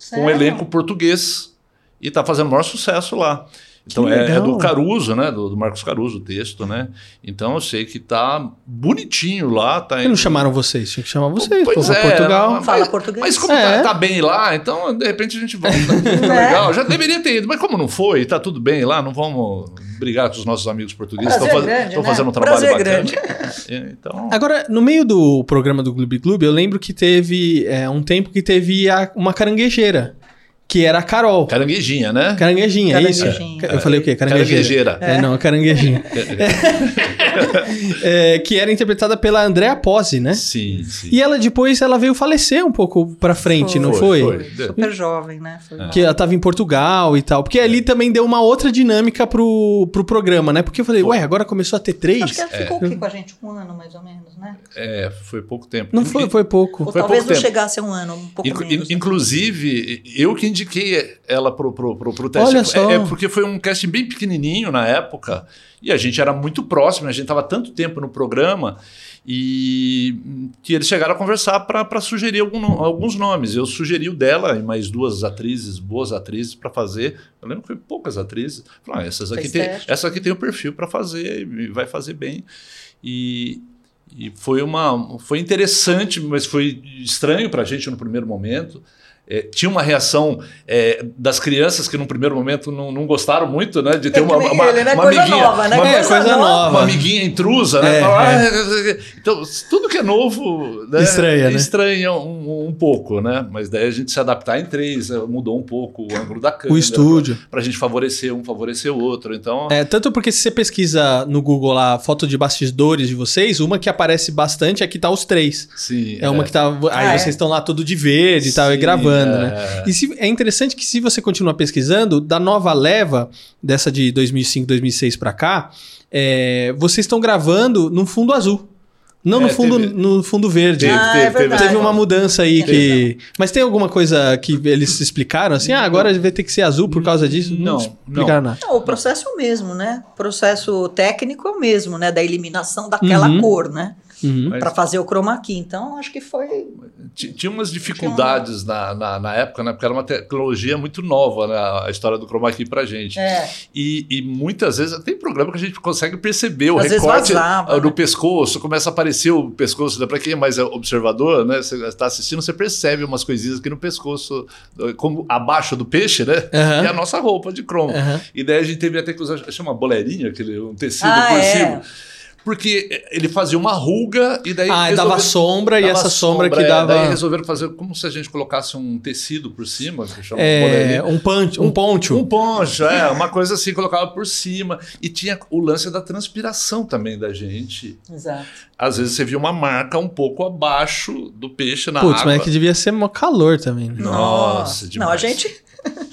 com um Sério? elenco português. E está fazendo o maior sucesso lá. Então é, é do Caruso, né? Do, do Marcos Caruso, o texto, né? Então eu sei que tá bonitinho lá. Tá que não chamaram vocês? Tinha que chamar vocês. Pois é, Portugal. mas- Fala português? Mas como É. tá, tá bem lá, então de repente a gente volta. [LAUGHS] Tá É. legal. Já deveria ter ido, mas como não foi, tá tudo bem lá, não vamos brigar com os nossos amigos portugueses. Estão faz, né? fazendo um trabalho Prazer bacana. grande. [LAUGHS] É, Então, Agora, no meio do programa do Gloob Gloob, eu lembro que teve é, um tempo que teve a- uma caranguejeira, que era a Carol. caranguejinha, né? Caranguejinha, é isso? Caranguejinha. Eu falei o quê? Caranguejeira. Caranguejeira. É, não, a caranguejinha. [LAUGHS] É, que era interpretada pela Andrea Pose, né? Sim, sim. E ela depois ela veio falecer um pouco pra frente, não foi? Foi, foi. Super jovem, né? Foi Que ela tava em Portugal e tal. Porque ali também deu uma outra dinâmica pro, pro programa, né? Porque eu falei, ué, agora começou a ter três? Acho que ela ficou aqui com a gente um ano, mais ou menos, né? É, foi pouco tempo. Não foi, foi pouco. Ou Foi talvez pouco não tempo. chegasse a um ano, um pouco Inclu- menos. in- inclusive, eu que indiquei ela pro, pro, pro, pro teste. Olha só. É, é porque foi um casting bem pequenininho na época e a gente era muito próximo, a gente estava tanto tempo no programa e que eles chegaram a conversar para sugerir algum alguns nomes. Eu sugeri o dela e mais duas atrizes, boas atrizes para fazer. Eu lembro que foi poucas atrizes. Falei, ah, essas aqui tem, essa aqui tem o perfil para fazer e vai fazer bem. E, e foi uma foi interessante, mas foi estranho para a gente no primeiro momento. É, tinha uma reação é, das crianças que, num primeiro momento, não, não gostaram muito, né? De ter É uma, uma, né? uma Coisa amiguinha. nova, né? Uma, É, coisa nova. uma amiguinha intrusa, né? É, Fala, é. "Ah", Então, tudo que é novo né? Estranha, né? estranha um, um pouco, né? Mas daí a gente se adaptar em três, né? mudou um pouco o ângulo da câmera. O estúdio. Para a gente favorecer um, favorecer o outro. Então, É, tanto porque se você pesquisa no Google lá foto de bastidores de vocês, uma que aparece bastante é que tá os três. sim. É uma que tá. Aí Ah, vocês estão lá tudo de verde e tal, e gravando, é. né? E se- é interessante que se você continuar pesquisando, da nova leva, dessa de 2005, 2006 pra cá, é, vocês estão gravando num fundo azul. Não no É, fundo, teve- no fundo verde. Teve, Ah, teve, é teve. verdade. Teve uma mudança aí É que. Mas tem alguma coisa que eles explicaram assim? Ah, agora vai ter que ser azul por causa disso? Não, explicaram nada. Não, o processo é o mesmo, né? O processo técnico é o mesmo, né? Da eliminação daquela Uhum. cor, né? Uhum. Mas- Para fazer o chroma key. Então, acho que foi. Ti- Tinha umas dificuldades na, na, na época, né? Porque era uma tecnologia muito nova, né? A história do chroma key pra gente. É, E, e muitas vezes tem programa que a gente consegue perceber o Às vezes recorte vazava, ah, no né? pescoço, começa a aparecer o pescoço. Para quem é mais observador, né? Você está assistindo, você percebe umas coisinhas aqui no pescoço, como abaixo do peixe, né? Aham. E a nossa roupa de cromo. Aham. E daí a gente teve até que usar, chama boleirinha, aquele, um tecido Ah, por é. cima. Porque ele fazia uma ruga e daí. Ah, dava sombra e dava essa sombra, que é, dava. Daí resolveram fazer como se a gente colocasse um tecido por cima, que chama É, um punch, um poncho. Um poncho, é, uma coisa assim, colocava por cima. E tinha o lance da transpiração também da gente. exato. Às vezes você via uma marca um pouco abaixo do peixe na Putz, água. mas é que devia ser mó calor também. né? Nossa, Não, a demais. gente. [LAUGHS]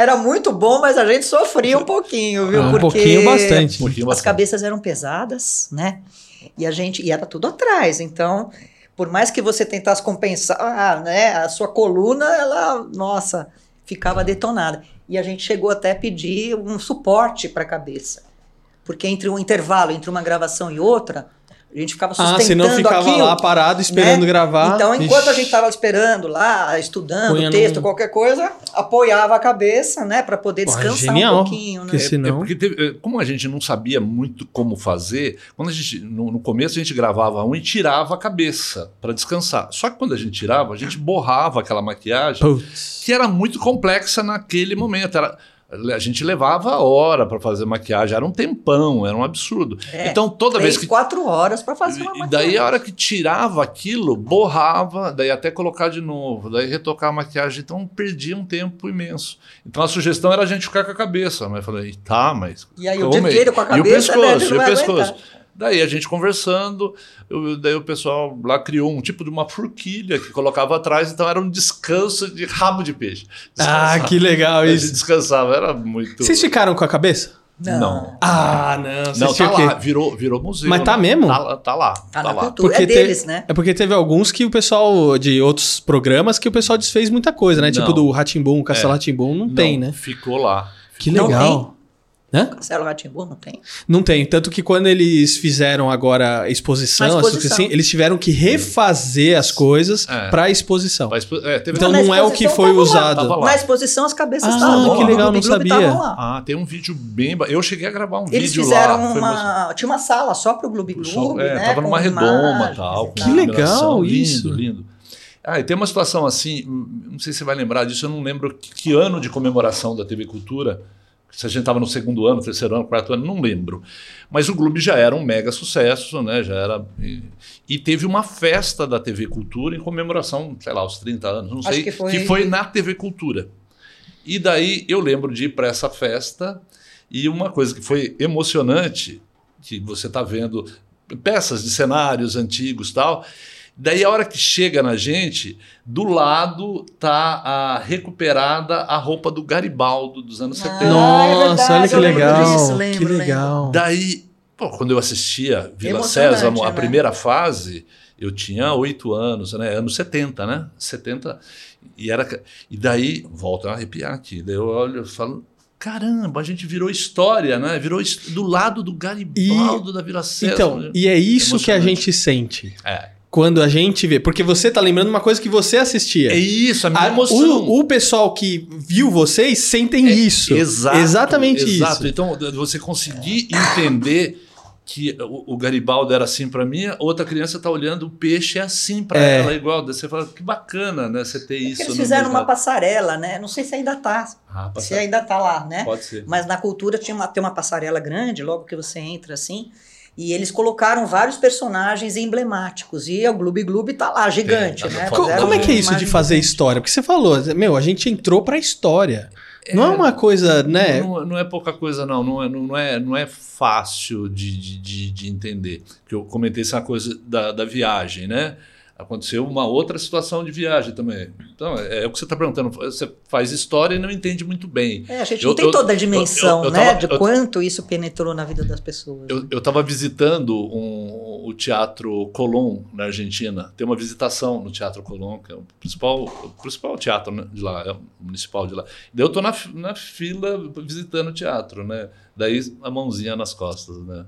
Era muito bom, mas a gente sofria um pouquinho, viu? Ah, um Porque pouquinho bastante. Um pouquinho as bastante. cabeças eram pesadas, né? E a gente. E era tudo atrás. Então, por mais que você tentasse compensar, ah, né? A sua coluna, ela, nossa, ficava detonada. E a gente chegou até a pedir um suporte para a cabeça. Porque entre um intervalo entre uma gravação e outra, a gente ficava Ah, sustentando senão ficava aquilo, lá parado esperando né? gravar. Então, enquanto a Ixi. gente estava esperando lá, estudando Punha o texto, num- qualquer coisa, apoiava a cabeça, né, para poder Porra, descansar genial. um pouquinho, né? Que É, senão- é porque teve- é, como a gente não sabia muito como fazer, quando a gente no, no começo a gente gravava um e tirava a cabeça para descansar. Só que quando a gente tirava, a gente borrava aquela maquiagem Putz. que era muito complexa naquele momento. Era, a gente levava hora para fazer maquiagem, era um tempão, era um absurdo. É, então toda Três, vez que quatro horas para fazer uma e daí maquiagem. a hora que tirava aquilo, borrava, daí até colocar de novo, daí retocar a maquiagem, então perdia um tempo imenso. Então a sugestão era a gente ficar com a cabeça, mas eu falei, tá, mas E aí o dia inteiro com a E o cabeça, né, pescoço, e não o pescoço. aguentar. Daí a gente conversando, eu- daí o pessoal lá criou um tipo de uma forquilha que colocava atrás, então era um descanso de rabo de peixe. Ah, Descansava. que legal A gente isso. descansava, era muito. Vocês ficaram com a cabeça? Não. Ah, não. Vocês Não, tinham tá lá, virou, virou museu. Mas tá né? mesmo? Tá, lá- tá lá. Tá, Tá, na lá. cultura. Porque é te- deles, né? É porque teve alguns que o pessoal de outros programas que o pessoal desfez muita coisa, né? Tipo Não. do Ratimbum, Castelo É. Ratimbum, não, tem, né? Ficou lá. Que Não legal. Hã? Castelo Ratimbu não tem. Não tem. Tanto que quando eles fizeram agora a exposição, exposição. coisas assim, eles tiveram que refazer as coisas É. pra exposição. Mas, é, teve Então não é o que foi usado. Na exposição as cabeças Ah, estavam que legal, no não sabia. estavam lá. Ah, tem um vídeo bem. Eu cheguei a gravar um Eles vídeo fizeram lá. foi uma. Tinha uma sala só pro Gloob Gloob, é, né? tava numa redoma tal. e Que tal. iluminação. legal lindo, isso. Lindo, Ah, e tem uma situação assim, hum, não sei se você vai lembrar disso, eu não lembro que, que ano de comemoração da TV Cultura, se a gente estava no segundo ano, terceiro ano, quarto ano, não lembro. Mas o Globo já era um mega sucesso, né? Já era. E, e teve uma festa da TV Cultura em comemoração, sei lá, aos 30 anos, não Acho sei, que foi- que foi na TV Cultura. E daí eu lembro de ir para essa festa e uma coisa que foi emocionante, que você está vendo peças de cenários antigos tal. Daí a hora que chega na gente, do lado tá a recuperada a roupa do Garibaldo dos anos Ah, 70. é Nossa, verdade, olha que lembro legal. disso, que lembro, legal. Daí, pô, quando eu assistia Vila Sésamo, a né? primeira fase, eu tinha oito anos, né? Anos 70, né? 70. E, era, e daí, volto a arrepiar aqui. Daí eu olho e falo. Caramba, a gente virou história, né? Virou do lado do Garibaldo da Vila Sésamo. Então, e é isso que a gente sente. É. Quando a gente vê. Porque você tá lembrando uma coisa que você assistia. É isso, a minha A- emoção. o, o pessoal que viu vocês sentem isso. Exato, Exatamente exato. isso. Então, você conseguir entender que o, o Garibaldi era assim para mim, outra criança está olhando o peixe é assim para É. ela, igual. Você fala, que bacana, né? Você ter isso. Eles fizeram uma passarela, né? Não sei se ainda tá. Ah, Se ainda tá lá, né? Pode ser. Mas na cultura tinha uma, tem uma passarela grande, logo que você entra assim. E eles colocaram vários personagens emblemáticos. E o Gloob Gloob tá lá, gigante, Tem, né? Co- Fizeram como é que é isso de fazer gigante. história? Porque você falou, meu, a gente entrou pra história. Não é uma coisa, né? Não, não é pouca coisa, não. Não é, não é, não é fácil de, de, de, de entender. Que eu comentei essa coisa da, da viagem, né? Aconteceu uma outra situação de viagem também. Então, é, é o que você está perguntando. Você faz história e não entende muito bem. É, a gente Eu- não tem eu- toda a dimensão, eu- né? tava- de quanto isso penetrou na vida das pessoas. Eu estava visitando um- o Teatro Colón, na Argentina. Tem uma visitação no Teatro Colón, que é o principal, o principal teatro né, de lá, é o municipal de lá. Daí eu estou na, na fila visitando o teatro, né? Daí a mãozinha nas costas, né?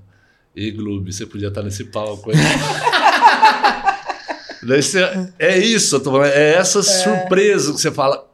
E Gloob, você podia estar nesse palco aí. [LAUGHS] Você, é isso, eu tô falando, é essa surpresa que você fala.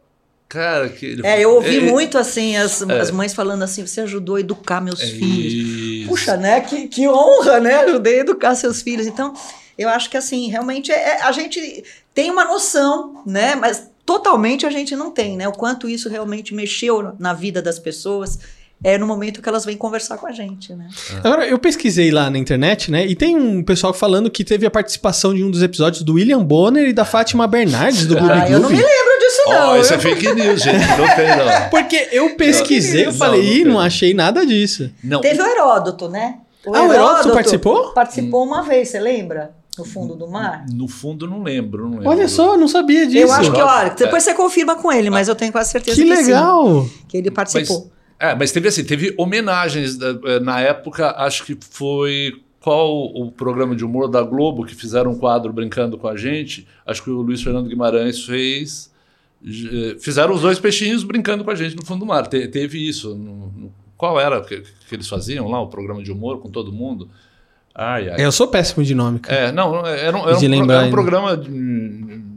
Cara, que ele- É, eu ouvi é- muito assim, as, as mães falando assim: você ajudou a educar meus é filhos. isso. Puxa, né? Que, que honra, né? Ajudei a educar seus filhos. Então, eu acho que assim, realmente é- é- a gente tem uma noção, né? Mas totalmente a gente não tem, né? O quanto isso realmente mexeu na vida das pessoas é no momento que elas vêm conversar com a gente, né? Agora, eu pesquisei lá na internet, né? E tem um pessoal falando que teve a participação de um dos episódios do William Bonner e da Fátima Bernardes do Gloob Ah, eu não me lembro disso, não. isso é fake news, gente. Não tem, não. [LAUGHS] Porque eu pesquisei, eu Não, falei, não ih, tem. não achei nada disso. Não, Teve o Heródoto, né? Ah, o Heródoto participou? Participou uma vez, você lembra? No fundo do mar? No fundo, não lembro. Não lembro. Olha só, não sabia disso. Eu acho que, olha, Heródoto, depois você confirma com ele, mas eu tenho quase certeza que que, sim, legal. que ele participou. É, mas teve assim, teve homenagens da- eh, na época, acho que foi qual o programa de humor da Globo que fizeram um quadro brincando com a gente. Acho que o Luiz Fernando Guimarães fez. eh, Fizeram os dois peixinhos brincando com a gente no fundo do mar. Te- teve isso. no- no- qual era que, que eles faziam lá, o programa de humor com todo mundo? Ai, ai. Eu sou péssimo de nome, cara. É, não, era, um- era um, lembrar era um programa de,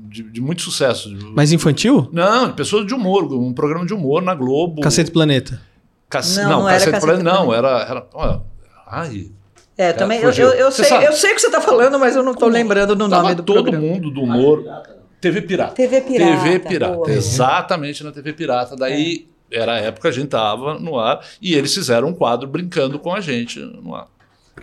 de- de muito sucesso. Mas infantil? Não, pessoas de humor, um programa de humor na Globo. Cacete Planeta. Não, Não, não era Cacete Cacete Planeta, não, era. era olha, ai, É, também. Eu, fugiu. eu, eu sei, sabe? eu sei o que você está falando, mas eu não estou lembrando do tava nome do todo programa. mundo do humor. TV Pirata. TV Pirata. TV Pirata, boa. exatamente na TV Pirata. Daí era a época que a gente tava no ar e eles fizeram um quadro brincando com a gente no ar.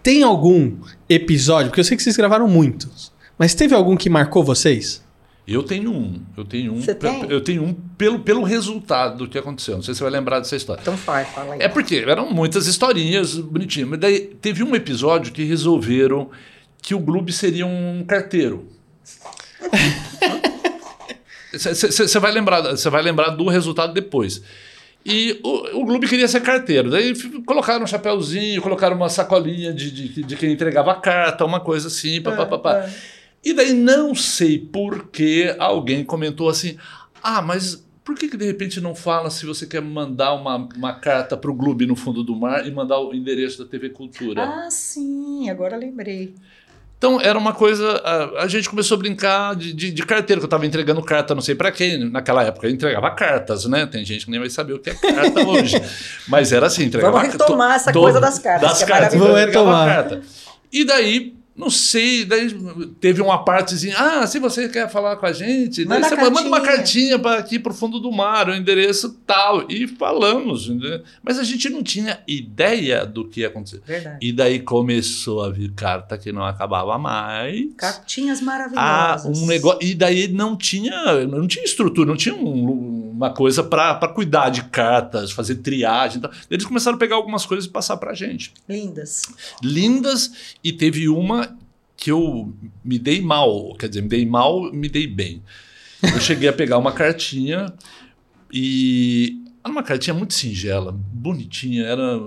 Tem algum episódio, porque eu sei que vocês gravaram muitos, mas teve algum que marcou vocês? Eu tenho um, eu tenho um, Você tem? eu tenho um pelo, pelo resultado do que aconteceu. Não sei se você vai lembrar dessa história. Então faz, fala aí. É porque eram muitas historinhas bonitinhas. Mas daí teve um episódio que resolveram que o Gloob seria um carteiro. Você vai lembrar, você vai lembrar do resultado depois. E o, o Gloob queria ser carteiro. Daí colocaram um chapéuzinho, colocaram uma sacolinha de, de, de quem entregava a carta, uma coisa assim, pá, pá, pá, pá. E daí não sei por que alguém comentou assim: ah, mas por que, que de repente não fala se você quer mandar uma, uma carta para o Gloob no fundo do mar e mandar o endereço da TV Cultura? Ah, sim, agora lembrei. Então era uma coisa. A, a gente começou a brincar de, de, de carteiro, que eu estava entregando carta, não sei para quem. Naquela época eu entregava cartas, né? Tem gente que nem vai saber o que é carta [LAUGHS] hoje. Mas era assim, entregava Vamos retomar to- essa to- coisa das cartas, Das que é cartas, entregava Vamos retomar. carta. E daí. Não sei, daí teve uma partezinha. Ah, se você quer falar com a gente, Manda manda uma cartinha. para aqui pro fundo do mar, o endereço tal. E falamos. Mas a gente não tinha ideia do que ia acontecer. Verdade. E daí começou a vir carta que não acabava mais. Cartinhas Ah, maravilhosas. um negócio. E daí não tinha, não tinha estrutura, não tinha um- uma coisa para cuidar de cartas, fazer triagem. e tal. Eles começaram a pegar algumas coisas e passar para gente. Lindas. Lindas, e teve uma que eu me dei mal. Quer dizer, me dei mal, me dei bem. Eu cheguei a pegar uma cartinha e. Era uma cartinha muito singela, bonitinha, era.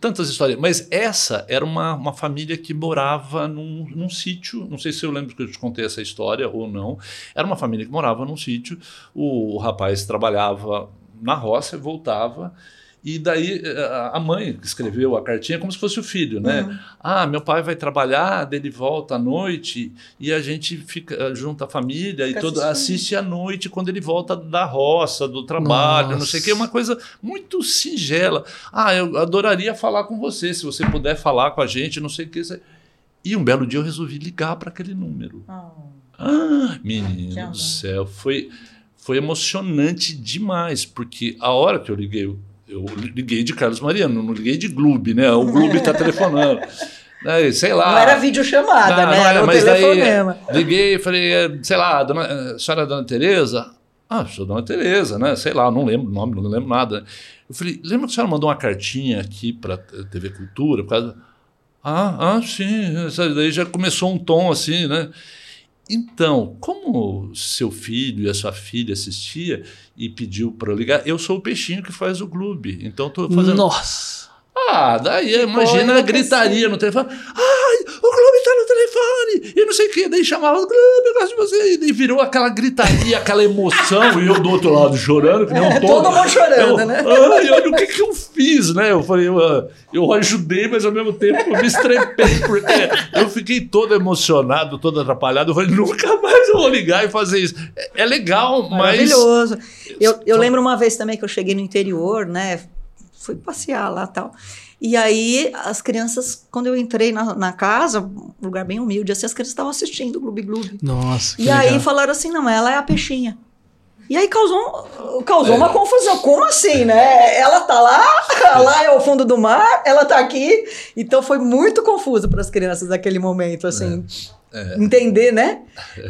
Tantas histórias. Mas essa era uma, uma família que morava num, num sítio. Não sei se eu lembro que eu te contei essa história ou não. Era uma família que morava num sítio. O, rapaz trabalhava na roça, voltava. E daí eh, a mãe que escreveu a cartinha como se fosse o filho, né? Uhum. Ah, meu pai vai trabalhar, daí ele volta à noite e a gente fica eh, junto à família Fica e todo, assiste à noite quando ele volta da roça, do trabalho, não sei o que, Nossa. uma coisa muito singela. Ah, eu adoraria falar com você, se você puder falar com a gente, não sei o que. E um belo dia eu resolvi ligar para aquele número. Ah, Ah, menino do céu, foi, foi emocionante demais, porque a hora que eu liguei, eu liguei de Carlos Mariano, não liguei de Gloob, né? O Gloob está telefonando. Aí, [LAUGHS] sei lá. Não era videochamada, Não, né? não era o mas daí telefonema. liguei e falei, eh, sei lá, dona, eh, a senhora é dona Tereza? Ah, sou dona Tereza, né? Sei lá, não lembro o nome, não lembro nada. Eu falei, lembra que a senhora mandou uma cartinha aqui para TV Cultura? Por causa... Ah, ah, sim. Daí já começou um tom assim, né? Então, como seu filho e a sua filha assistia e pediu para eu ligar, eu sou o peixinho que faz o clube. Então estou fazendo. Nossa. Ah, daí imagina a gritaria no telefone. Ai, o Clube telefone! E não sei o que. Daí chamava Clube, eu gosto de você. E virou aquela gritaria, aquela emoção. E eu do outro lado chorando, que É, tonto. todo mundo chorando, eu, né? Ai, olha o que, que eu fiz, né? Eu falei, eu, ah, eu ajudei, mas ao mesmo tempo eu me estrepei, porque eu fiquei todo emocionado, todo atrapalhado. Eu falei, nunca mais eu vou ligar e fazer isso. É, é legal, mas. Maravilhoso. Eu, eu lembro uma vez também que eu cheguei no interior, né? Fui passear lá e tal. E aí, as crianças, quando eu entrei na, na casa, um lugar bem humilde, assim, as crianças estavam assistindo o Gloob Gloob. Nossa, que E aí legal. falaram assim: não, ela é a peixinha. E aí causou, causou uma confusão. Como assim, né? Ela tá lá, [LAUGHS] lá é o fundo do mar, ela tá aqui. Então foi muito confuso para as crianças naquele momento, assim. Entender, né?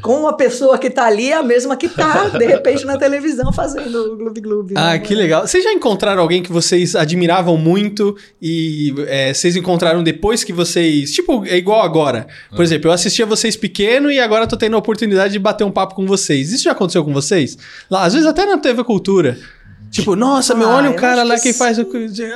Como uma pessoa que tá ali é a mesma que tá, de repente, na televisão fazendo o Gloob Gloob. Ah, né? que legal. Vocês já encontraram alguém que vocês admiravam muito e é, vocês encontraram depois que vocês. Tipo, é igual agora. Por exemplo, eu assistia vocês pequeno e agora tô tendo a oportunidade de bater um papo com vocês. Isso já aconteceu com vocês? Lá, às vezes até na TV Cultura. Tipo, nossa, meu, Ah, olha o cara lá que que sim. faz o.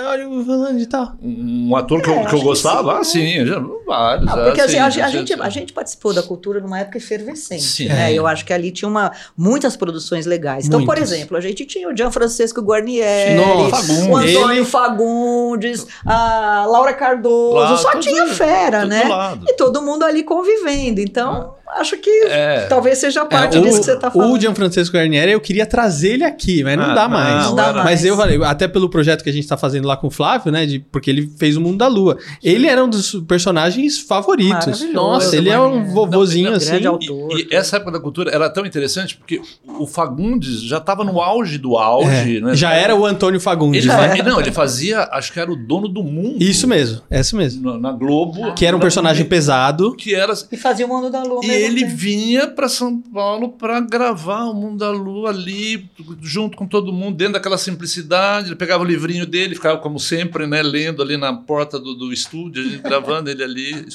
Olha o fulano de tal. Um ator que, eu, É, que eu acho que gostava? Ah, sim, sim, já, vários. Ah, ah, porque assim, sim, a, a gente, a gente participou da cultura numa época efervescente. Sim. né? É. Eu acho que ali tinha uma, muitas produções legais. Então, por exemplo, a gente tinha o Gianfrancesco Guarnieri, Nossa, o Antônio ele- Fagundes, a Laura Cardoso. Lá, só tinha fera, tudo né? lado. E todo mundo ali convivendo. Então, acho que É. talvez seja parte É, disso que você tá falando. O Gianfrancesco Garnieri, eu queria trazer ele aqui, mas não Ah, dá não, mais. Não dá Mas mais. eu falei, até pelo projeto que a gente tá fazendo lá com o Flávio, né? de- porque ele fez o Mundo da Lua. Ele era um dos personagens favoritos. Nossa, ele é um Guarnieri. vovozinho Não, assim. grande E, autor. e essa época da cultura era tão interessante porque o Fagundes já estava no auge do auge, É, né? Já era o Antônio Fagundes. Ele né? não, ele fazia, acho que era o dono do mundo. Isso mesmo, é isso mesmo. Na, na Globo. Que era um Na- personagem pesado. que era E fazia o Mundo da Lua. e mesmo ele vinha para São Paulo para gravar o Mundo da Lua ali, junto com todo mundo, dentro daquela simplicidade. Ele pegava o livrinho dele, ficava como sempre, né, lendo ali na porta do, do estúdio, a gente [LAUGHS] gravando ele ali.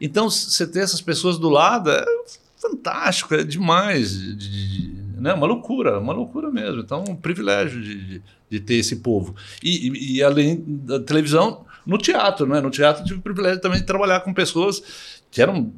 Então, você ter essas pessoas do lado é fantástico, é demais. de- de- né, uma loucura, uma loucura mesmo. Então, um privilégio de, de, ter esse povo. E, e- e além da televisão, no teatro, né? No teatro eu tive o privilégio também de trabalhar com pessoas que eram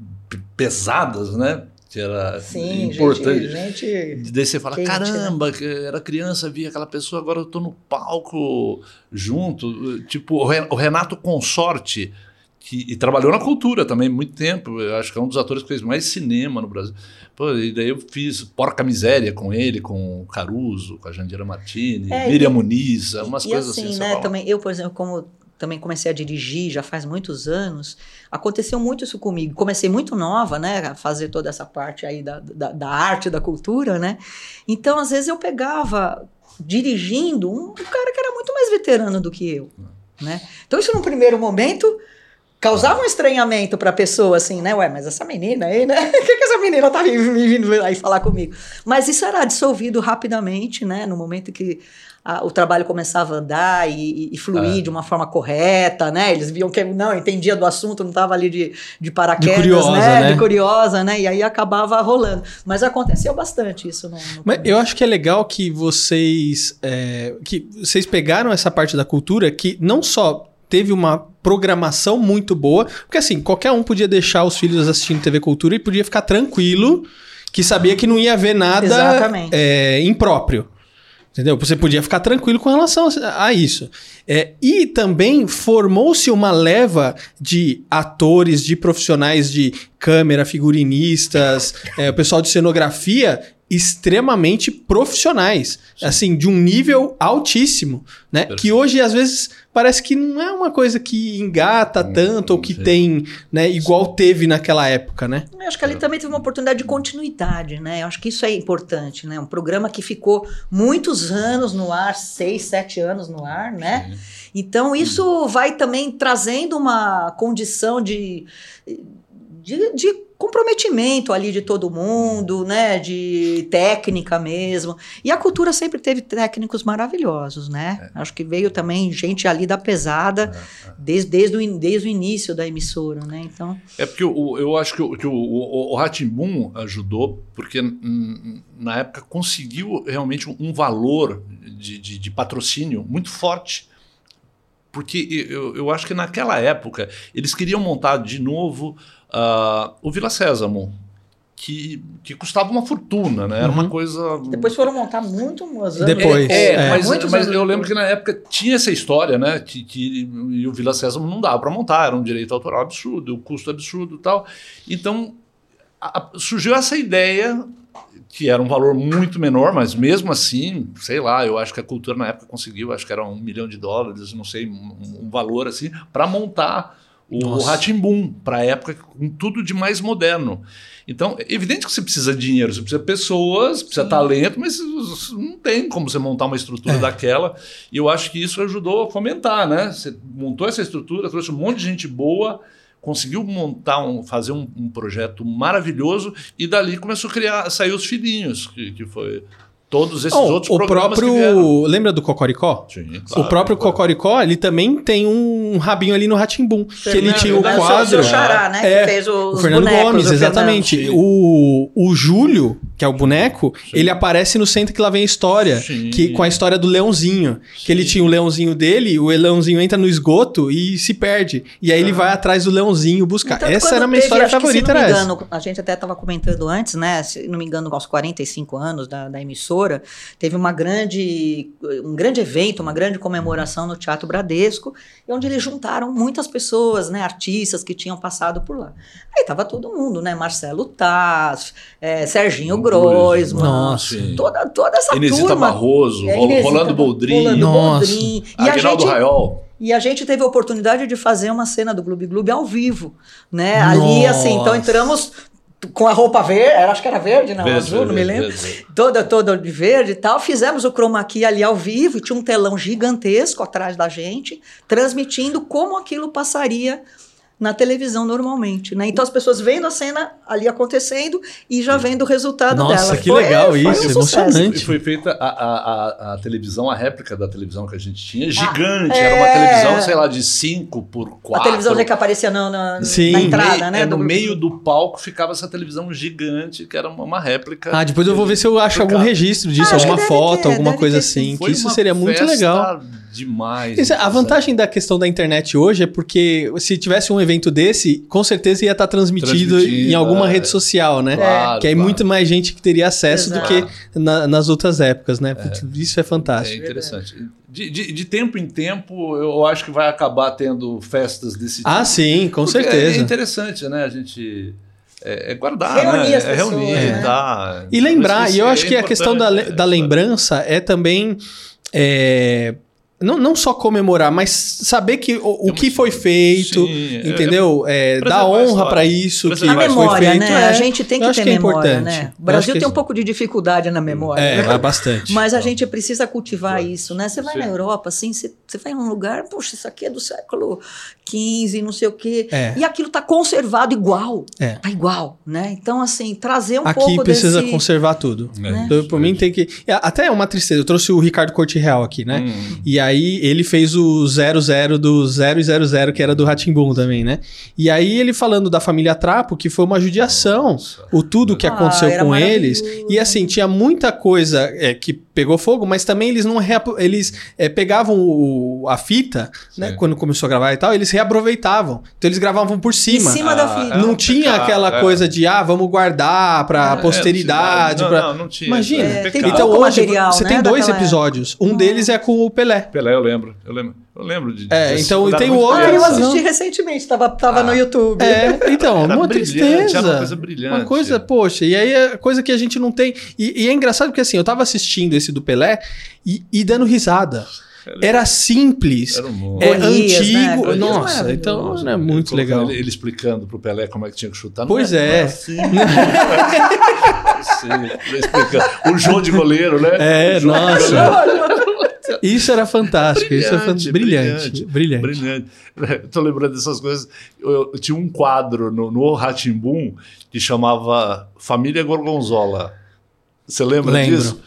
pesadas, né? Que era Sim, importante. gente, gente Daí você fala, Quente, né? caramba, que era criança, via aquela pessoa, agora eu tô no palco junto. Tipo, o Ren- o Renato Consorte, que e trabalhou na cultura também muito tempo. Eu acho que é um dos atores que fez mais cinema no Brasil. Pô, e daí eu fiz Porca Miséria com ele, com o Caruso, com a Jandira Martini, É, Miriam e- Muniz, umas e coisas assim, assim. né? Também, eu, por exemplo, como também comecei a dirigir já faz muitos anos, aconteceu muito isso comigo. Comecei muito nova, né? A fazer toda essa parte aí da, da, da arte, da cultura, né? Então, às vezes, eu pegava dirigindo um cara que era muito mais veterano do que eu, né? Então, isso num primeiro momento causava um estranhamento para a pessoa, assim, né? Ué, mas essa menina aí, né? [LAUGHS] O que, que essa menina tá vindo aí falar comigo? Mas isso era dissolvido rapidamente, né? No momento que a- o trabalho começava a andar e, e- fluir É. de uma forma correta, né? Eles viam que não entendia do assunto, não estava ali de, de paraquedas, De curiosa, né? né? De curiosa, né? E aí acabava rolando. Mas aconteceu bastante isso no, no Mas eu acho que é legal que vocês é, que vocês pegaram essa parte da cultura que não só teve uma programação muito boa, porque assim, qualquer um podia deixar os filhos assistindo TV Cultura e podia ficar tranquilo que sabia que não ia ver nada é, impróprio. Entendeu? Você podia ficar tranquilo com relação a isso. É, e também formou-se uma leva de atores, de profissionais de câmera, figurinistas, é, o pessoal de cenografia extremamente profissionais, Sim. assim, de um nível altíssimo, né? Que hoje às vezes parece que não é uma coisa que engata hum, tanto ou que tem, né, igual Sim. teve naquela época, né? Eu acho que ali também teve uma oportunidade de continuidade, né? Eu acho que isso é importante, né? Um programa que ficou muitos anos no ar, seis, sete anos no ar, né? Sim. Então isso vai também trazendo uma condição de, de, de comprometimento ali de todo mundo, né, de técnica mesmo. E a cultura sempre teve técnicos maravilhosos, né? É. Acho que veio também gente ali da pesada é, é. Desde, desde, o, desde o início da emissora, né? Então. É porque o, eu acho que, o, que o, o, o ajudou, porque na época conseguiu realmente um valor de, de, de patrocínio muito forte porque eu, eu acho que naquela época eles queriam montar de novo Uh, o Vila Sésamo, que, que custava uma fortuna, né? Era uhum. uma coisa. Depois foram montar muito anos Depois. É, é, é. mas, mas eu lembro que na época tinha essa história, né? Que, que e o Vila Sésamo não dava para montar, era um direito autoral absurdo, o custo absurdo e tal. Então a, a, surgiu essa ideia que era um valor muito menor, mas mesmo assim, sei lá, eu acho que a cultura na época conseguiu, acho que era um milhão de dólares, não sei, um, um valor assim, para montar o Ratimbum, para a época, com tudo de mais moderno. Então, é evidente que você precisa de dinheiro, você precisa de pessoas, precisa de talento, mas não tem como você montar uma estrutura é. daquela. E eu acho que isso ajudou a fomentar, né? Você montou essa estrutura, trouxe um monte de gente boa, conseguiu montar um, fazer um, um projeto maravilhoso e dali começou a criar, sair os filhinhos, que, que foi todos esses oh, outros o próprio lembra do Cocoricó? Sim, claro, o próprio claro. Cocoricó ele também tem um rabinho ali no Ratimbum que ele tinha o quadro. o Xará, né? É, que fez os o Fernando bonecos, Gomes exatamente. o, o Júlio que é o boneco Sim. ele aparece no centro que lá vem a história Sim. que com a história do leãozinho que ele tinha o leãozinho dele o leãozinho entra no esgoto e se perde. E aí ele vai atrás do leãozinho buscar. Então, essa era a minha teve, história favorita que, era engano, essa a gente até estava comentando antes né? Se não me engano aos 45 anos da, da emissora teve uma grande, um grande evento, uma grande comemoração no Teatro Bradesco, onde eles juntaram muitas pessoas, né, artistas que tinham passado por lá. Aí tava todo mundo, né, Marcelo Taz, é, Serginho Groisman, toda, toda essa Inesita turma. Barroso, é, Inesita, Rolando Boldrin, Rolando Boldrin. E Aguinaldo Raiol. E a gente teve a oportunidade de fazer uma cena do Gloob Gloob ao vivo, né? Nossa. Ali, assim, então entramos com a roupa verde, acho que era verde, não, verde, azul, verde, não me lembro. Verde. Toda, toda de verde e tal. Fizemos o chroma key ali ao vivo, tinha um telão gigantesco atrás da gente, transmitindo como aquilo passaria na televisão normalmente, né? Então as pessoas vendo a cena ali acontecendo e já vendo o resultado Nossa, dela. Nossa, que foi, legal foi isso, um emocionante. E foi feita a, a, a, a, televisão, a réplica da televisão que a gente tinha, gigante. Ah, é... Era uma televisão, sei lá, de 5 por 4. A televisão que aparecia na, na, na entrada, né? É, no do... meio do palco ficava essa televisão gigante, que era uma, uma réplica. Ah, depois eu vou ver se eu acho algum registro disso, ah, alguma foto, ter, alguma coisa assim. Que isso seria muito legal demais. Isso, a vantagem da questão da internet hoje é porque se tivesse um evento desse, com certeza ia estar transmitido, transmitido em alguma é. rede social, né? Claro, que aí claro. muito mais gente que teria acesso Exato. do que na, nas outras épocas, né? É. Isso é fantástico. É interessante. De, de, de, tempo em tempo, eu acho que vai acabar tendo festas desse ah, tipo. Ah, sim, com Porque certeza. É interessante, né? A gente é, é guardar, reunir né? As pessoas, é reunir, né? tá. E lembrar, e eu acho que a questão da, da lembrança é também é, não, não só comemorar, mas saber que o, o que foi feito, sim, é, entendeu? É, é, dar honra para isso. Que a memória, feito, né? É, a gente tem que ter é memória, né? O Brasil tem um pouco de dificildade na memória. É, né? bastante. Mas a gente precisa cultivar isso, né? Você vai sim. na Europa, assim, você, você vai num lugar, poxa, isso aqui é do século XV, não sei o quê. É. E aquilo tá conservado igual. É. Tá igual, né? Então, assim, trazer um aqui pouco Aqui precisa desse... conservar tudo. Né? Então, por mim, tem que... Até é uma tristeza. Eu trouxe o Ricardo Corte Real aqui, né? Hum. E aí aí ele fez o 00 do 0 e 00, que era do Ratimbum também, né? E aí ele falando da família Trapo, que foi uma judiação, Nossa. o tudo que Ah, aconteceu com eles. E assim, tinha muita coisa é, que pegou fogo, mas também eles não eles é, pegavam o- a fita, né? Sim. Quando começou a gravar e tal, eles reaproveitavam. Então eles gravavam por Em cima. cima da Ah, fita. é. Não tinha pecado, aquela é. coisa de, ah, vamos guardar pra É, posteridade. não, pra- não, não tinha. Imagina. é É. Então hoje material, você né, tem dois episódios. Um deles é com o Pelé. Pelé, eu lembro. Eu lembro, eu lembro de. É, então, e tem o outro- Ah, eu. Não. assisti recentemente, tava, tava no YouTube. É, [LAUGHS] então, Era uma tristeza. era uma coisa brilhante. Uma coisa, poxa, e aí é coisa que a gente não tem. E, e é engraçado porque assim, eu tava assistindo esse do Pelé e, e dando risada. Era simples. Era um mundo. É Golias, né? antigo. Golias Nossa, então Nossa, era muito colocando legal. Ele, ele explicando pro Pelé como é que tinha que chutar. Pois não é. não assim. [LAUGHS] Sim, ele explicando. o João de goleiro, né? É, O João de nossa. [LAUGHS] Isso era fantástico. isso era fan- brilhante. Brilhante. Brilhante. [LAUGHS] Tô lembrando dessas coisas. Eu, eu tinha um quadro no, no Ratimbum que chamava Família Gorgonzola. Você lembra Lembro. disso?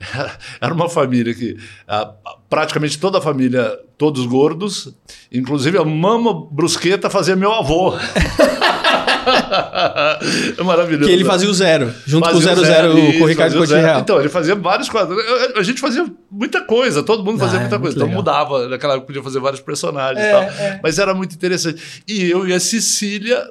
[LAUGHS] Era uma família que ah, praticamente toda a família, todos gordos, inclusive a mama brusqueta fazia meu avô. [LAUGHS] [LAUGHS] é maravilhoso. Que ele fazia o zero, junto com o Fazia 00 isso, com o Ricardo fazia Coutinho. Real. Então, ele fazia vários quadros. A- gente fazia muita coisa, todo mundo fazia Ah, é muita muito coisa. Então legal. mudava, naquela época podia fazer vários personagens É, e tal. é. Mas era muito interessante. E eu e a Cecília,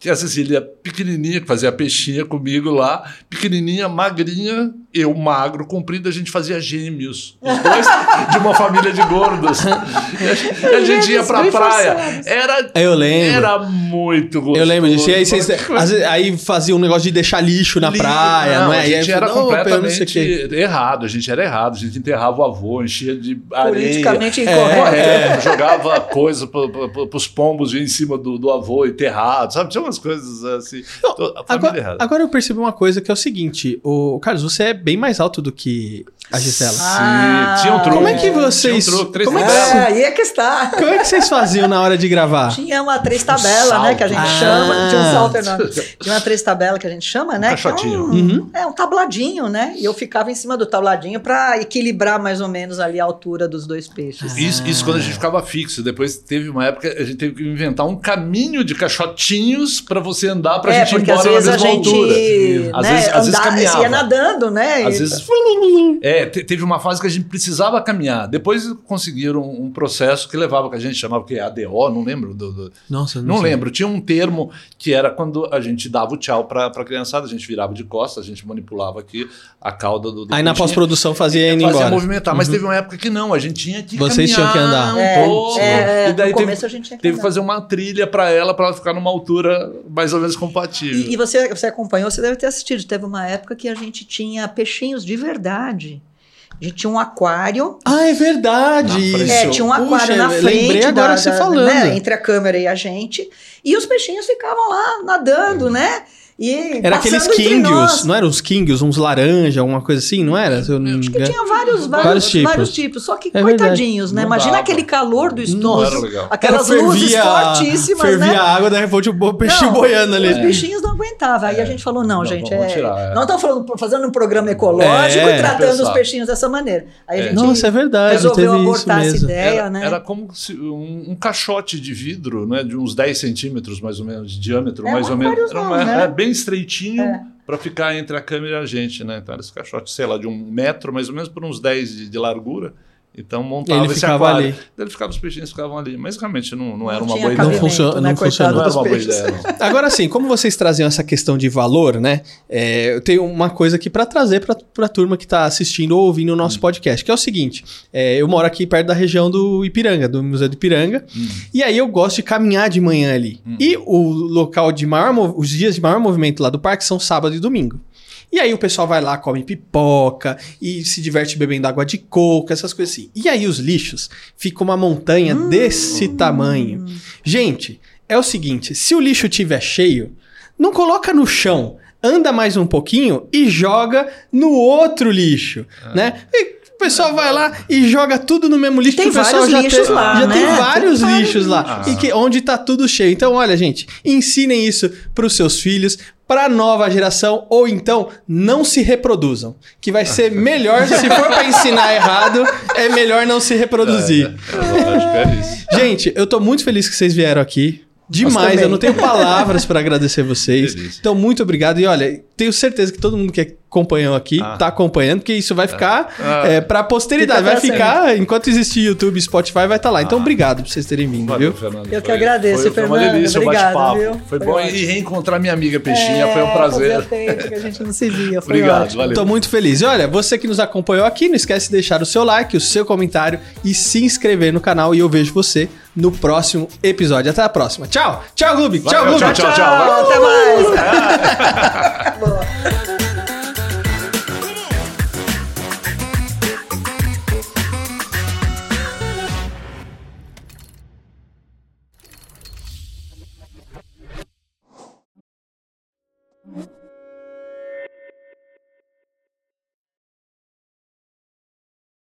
que a Cecília pequenininha, que fazia a peixinha comigo lá, pequenininha, magrinha, eu magro, comprido, a gente fazia gêmeos. Os dois de uma família de gordos. E [LAUGHS] a, a gente ia pra praia. Era, Eu lembro. era muito gostoso. Eu lembro disso. E aí, vocês, aí fazia um negócio de deixar lixo na praia, não, é? A E aí gente era "Não, eu não sei o quê." completamente errado, a gente era errado, a gente enterrava o avô, enchia de areia. Politicamente É, incorreto. Correto, jogava coisa pro, pro, pros pombos em cima do, do avô enterrado, sabe? Tinha umas coisas assim. família Agora, agora eu percebi uma coisa que é o seguinte: o Carlos, você é bem mais alto do que a Gisela. Sim, Ah, tinha um truque. como é que vocês- Tinha um truque, três como é que tabelas. É, aí é que está. Como é que vocês faziam na hora de gravar? Tinha uma três tabela, Um né? Que a gente salto. chama. Ah. Tinha um salto enorme. Tinha uma três tabela que a gente chama, né? que é, caixotinho. um, Uhum. é um tabladinho, né? E eu ficava em cima do tabladinho para equilibrar mais ou menos ali a altura dos dois peixes. Isso, isso quando a gente ficava fixo. Depois teve uma época a gente teve que inventar um caminho de caixotinhos para você andar pra é, gente ir embora às vezes na a mesma gente altura. né, Às vezes, às vezes andar- caminhava. ia nadando, né? Às E- vezes. É, te- teve uma fase que a gente precisava caminhar. Depois conseguiram um processo que levava, que a gente chamava que ADO, não lembro. Do, do- Nossa, não sei. lembro. Tinha um termo que era quando a gente dava o tchau pra, pra criançada, a gente virava de costas, a gente manipulava aqui a cauda do. do Aí na pós-produção fazia indo fazia embora. movimentar. Mas teve uma época que não, a gente tinha que Vocês caminhar tinham que andar. um É, pouco. é, e daí no teve, começo a gente tinha que teve que fazer uma trilha pra ela, pra ela ficar numa altura mais ou menos compatível. E, e você, você acompanhou, você deve ter assistido. Teve uma época que a gente tinha peixinhos de verdade. A gente tinha um aquário. Ah, é verdade. Frente. isso. É, tinha um aquário Puxa, na frente. Lembrei agora da- você da- falando. né, entre a câmera e a gente. E os peixinhos ficavam lá nadando, né? E Era aqueles kingios, não eram os kingios, uns laranja, alguma coisa assim, não era? Eu não Acho que tinha vários, vários, Vários vários, tipos. tipos. Só que, É coitadinhos, né? Não Imagina dava. aquele calor do estúdio. era legal. Aquelas Ela luzes fervia- fortíssimas, fervia né? a água, daí repente o peixinho Não, boiando ali. Os bichinhos não aguentavam. Aí a gente falou: não, Não, gente, é, tirar, é. não estamos falando, fazendo um programa ecológico É. e tratando os peixinhos dessa maneira. Aí a É. gente Nossa, é verdade, resolveu abortar essa ideia, Era, né? era como se um, um caixote de vidro, né, de uns 10 centímetros mais ou menos de diâmetro, É, mais ou menos. Era né? é bem estreitinho É. para ficar entre a câmera e a gente, né? Então era esse caixote, sei lá, de um metro, mais ou menos por uns 10 de, de largura. Então montava Ele esse ficava aquário. ali. Ele ficava, os peixinhos ficavam ali. Mas realmente não, não era Não uma boa Não ideia. cabimento, funciona- né? não funcionou. Não era uma boa ideia, não. [LAUGHS] Agora sim, como vocês traziam essa questão de valor, né? é, eu tenho uma coisa aqui pra trazer pra, pra turma que tá assistindo ou ouvindo o nosso podcast, que é o seguinte: é, eu moro aqui perto da região do Ipiranga, do Museu do Ipiranga, e aí eu gosto de caminhar de manhã ali. E o local de maior, os dias de maior movimento lá do parque são sábado e domingo. E aí o pessoal vai lá, come pipoca e se diverte bebendo água de coco, essas coisas assim. E aí os lixos ficam uma montanha desse tamanho. Gente, é o seguinte, se o lixo tiver cheio, não coloca no chão, anda mais um pouquinho e joga no outro lixo, né? E o pessoal vai lá e joga tudo no mesmo lixo Tem que o pessoal vários já lixos tem, lá, já né? tem Tem vários vários lixos lá lixos. e que onde tá tudo cheio. Então, olha, gente, ensinem isso pros seus filhos, para nova geração ou então não se reproduzam, que vai ser [LAUGHS] melhor se for para ensinar errado, é melhor não se reproduzir. É, que é isso. Gente, eu tô muito feliz que vocês vieram aqui. Demais, eu não tenho palavras para agradecer vocês. Delícia. Então, muito obrigado. E olha, tenho certeza que todo mundo que acompanhou aqui Ah. tá acompanhando, porque isso vai ficar Ah. é, pra posteridade. Fica vai ficar, enquanto existir YouTube Spotify, vai estar lá. Ah. Então, obrigado por vocês terem vindo, Valeu, viu? Fernando. Eu que Foi- agradeço, foi, foi uma Fernando. delícia o Obrigada, bate-papo. viu? Foi Foi bom. ótimo. E reencontrar minha amiga Peixinha foi um É, prazer. Fazia tempo que a gente não se via. Foi Obrigado, ótimo. valeu. Tô muito feliz. E olha, você que nos acompanhou aqui, não esquece de deixar o seu like, o seu comentário e se inscrever no canal. E eu vejo você no próximo episódio. Até a próxima. Tchau! Tchau, Gloob! Tchau, Gloob! tchau, tchau. Até mais. [LAUGHS] か。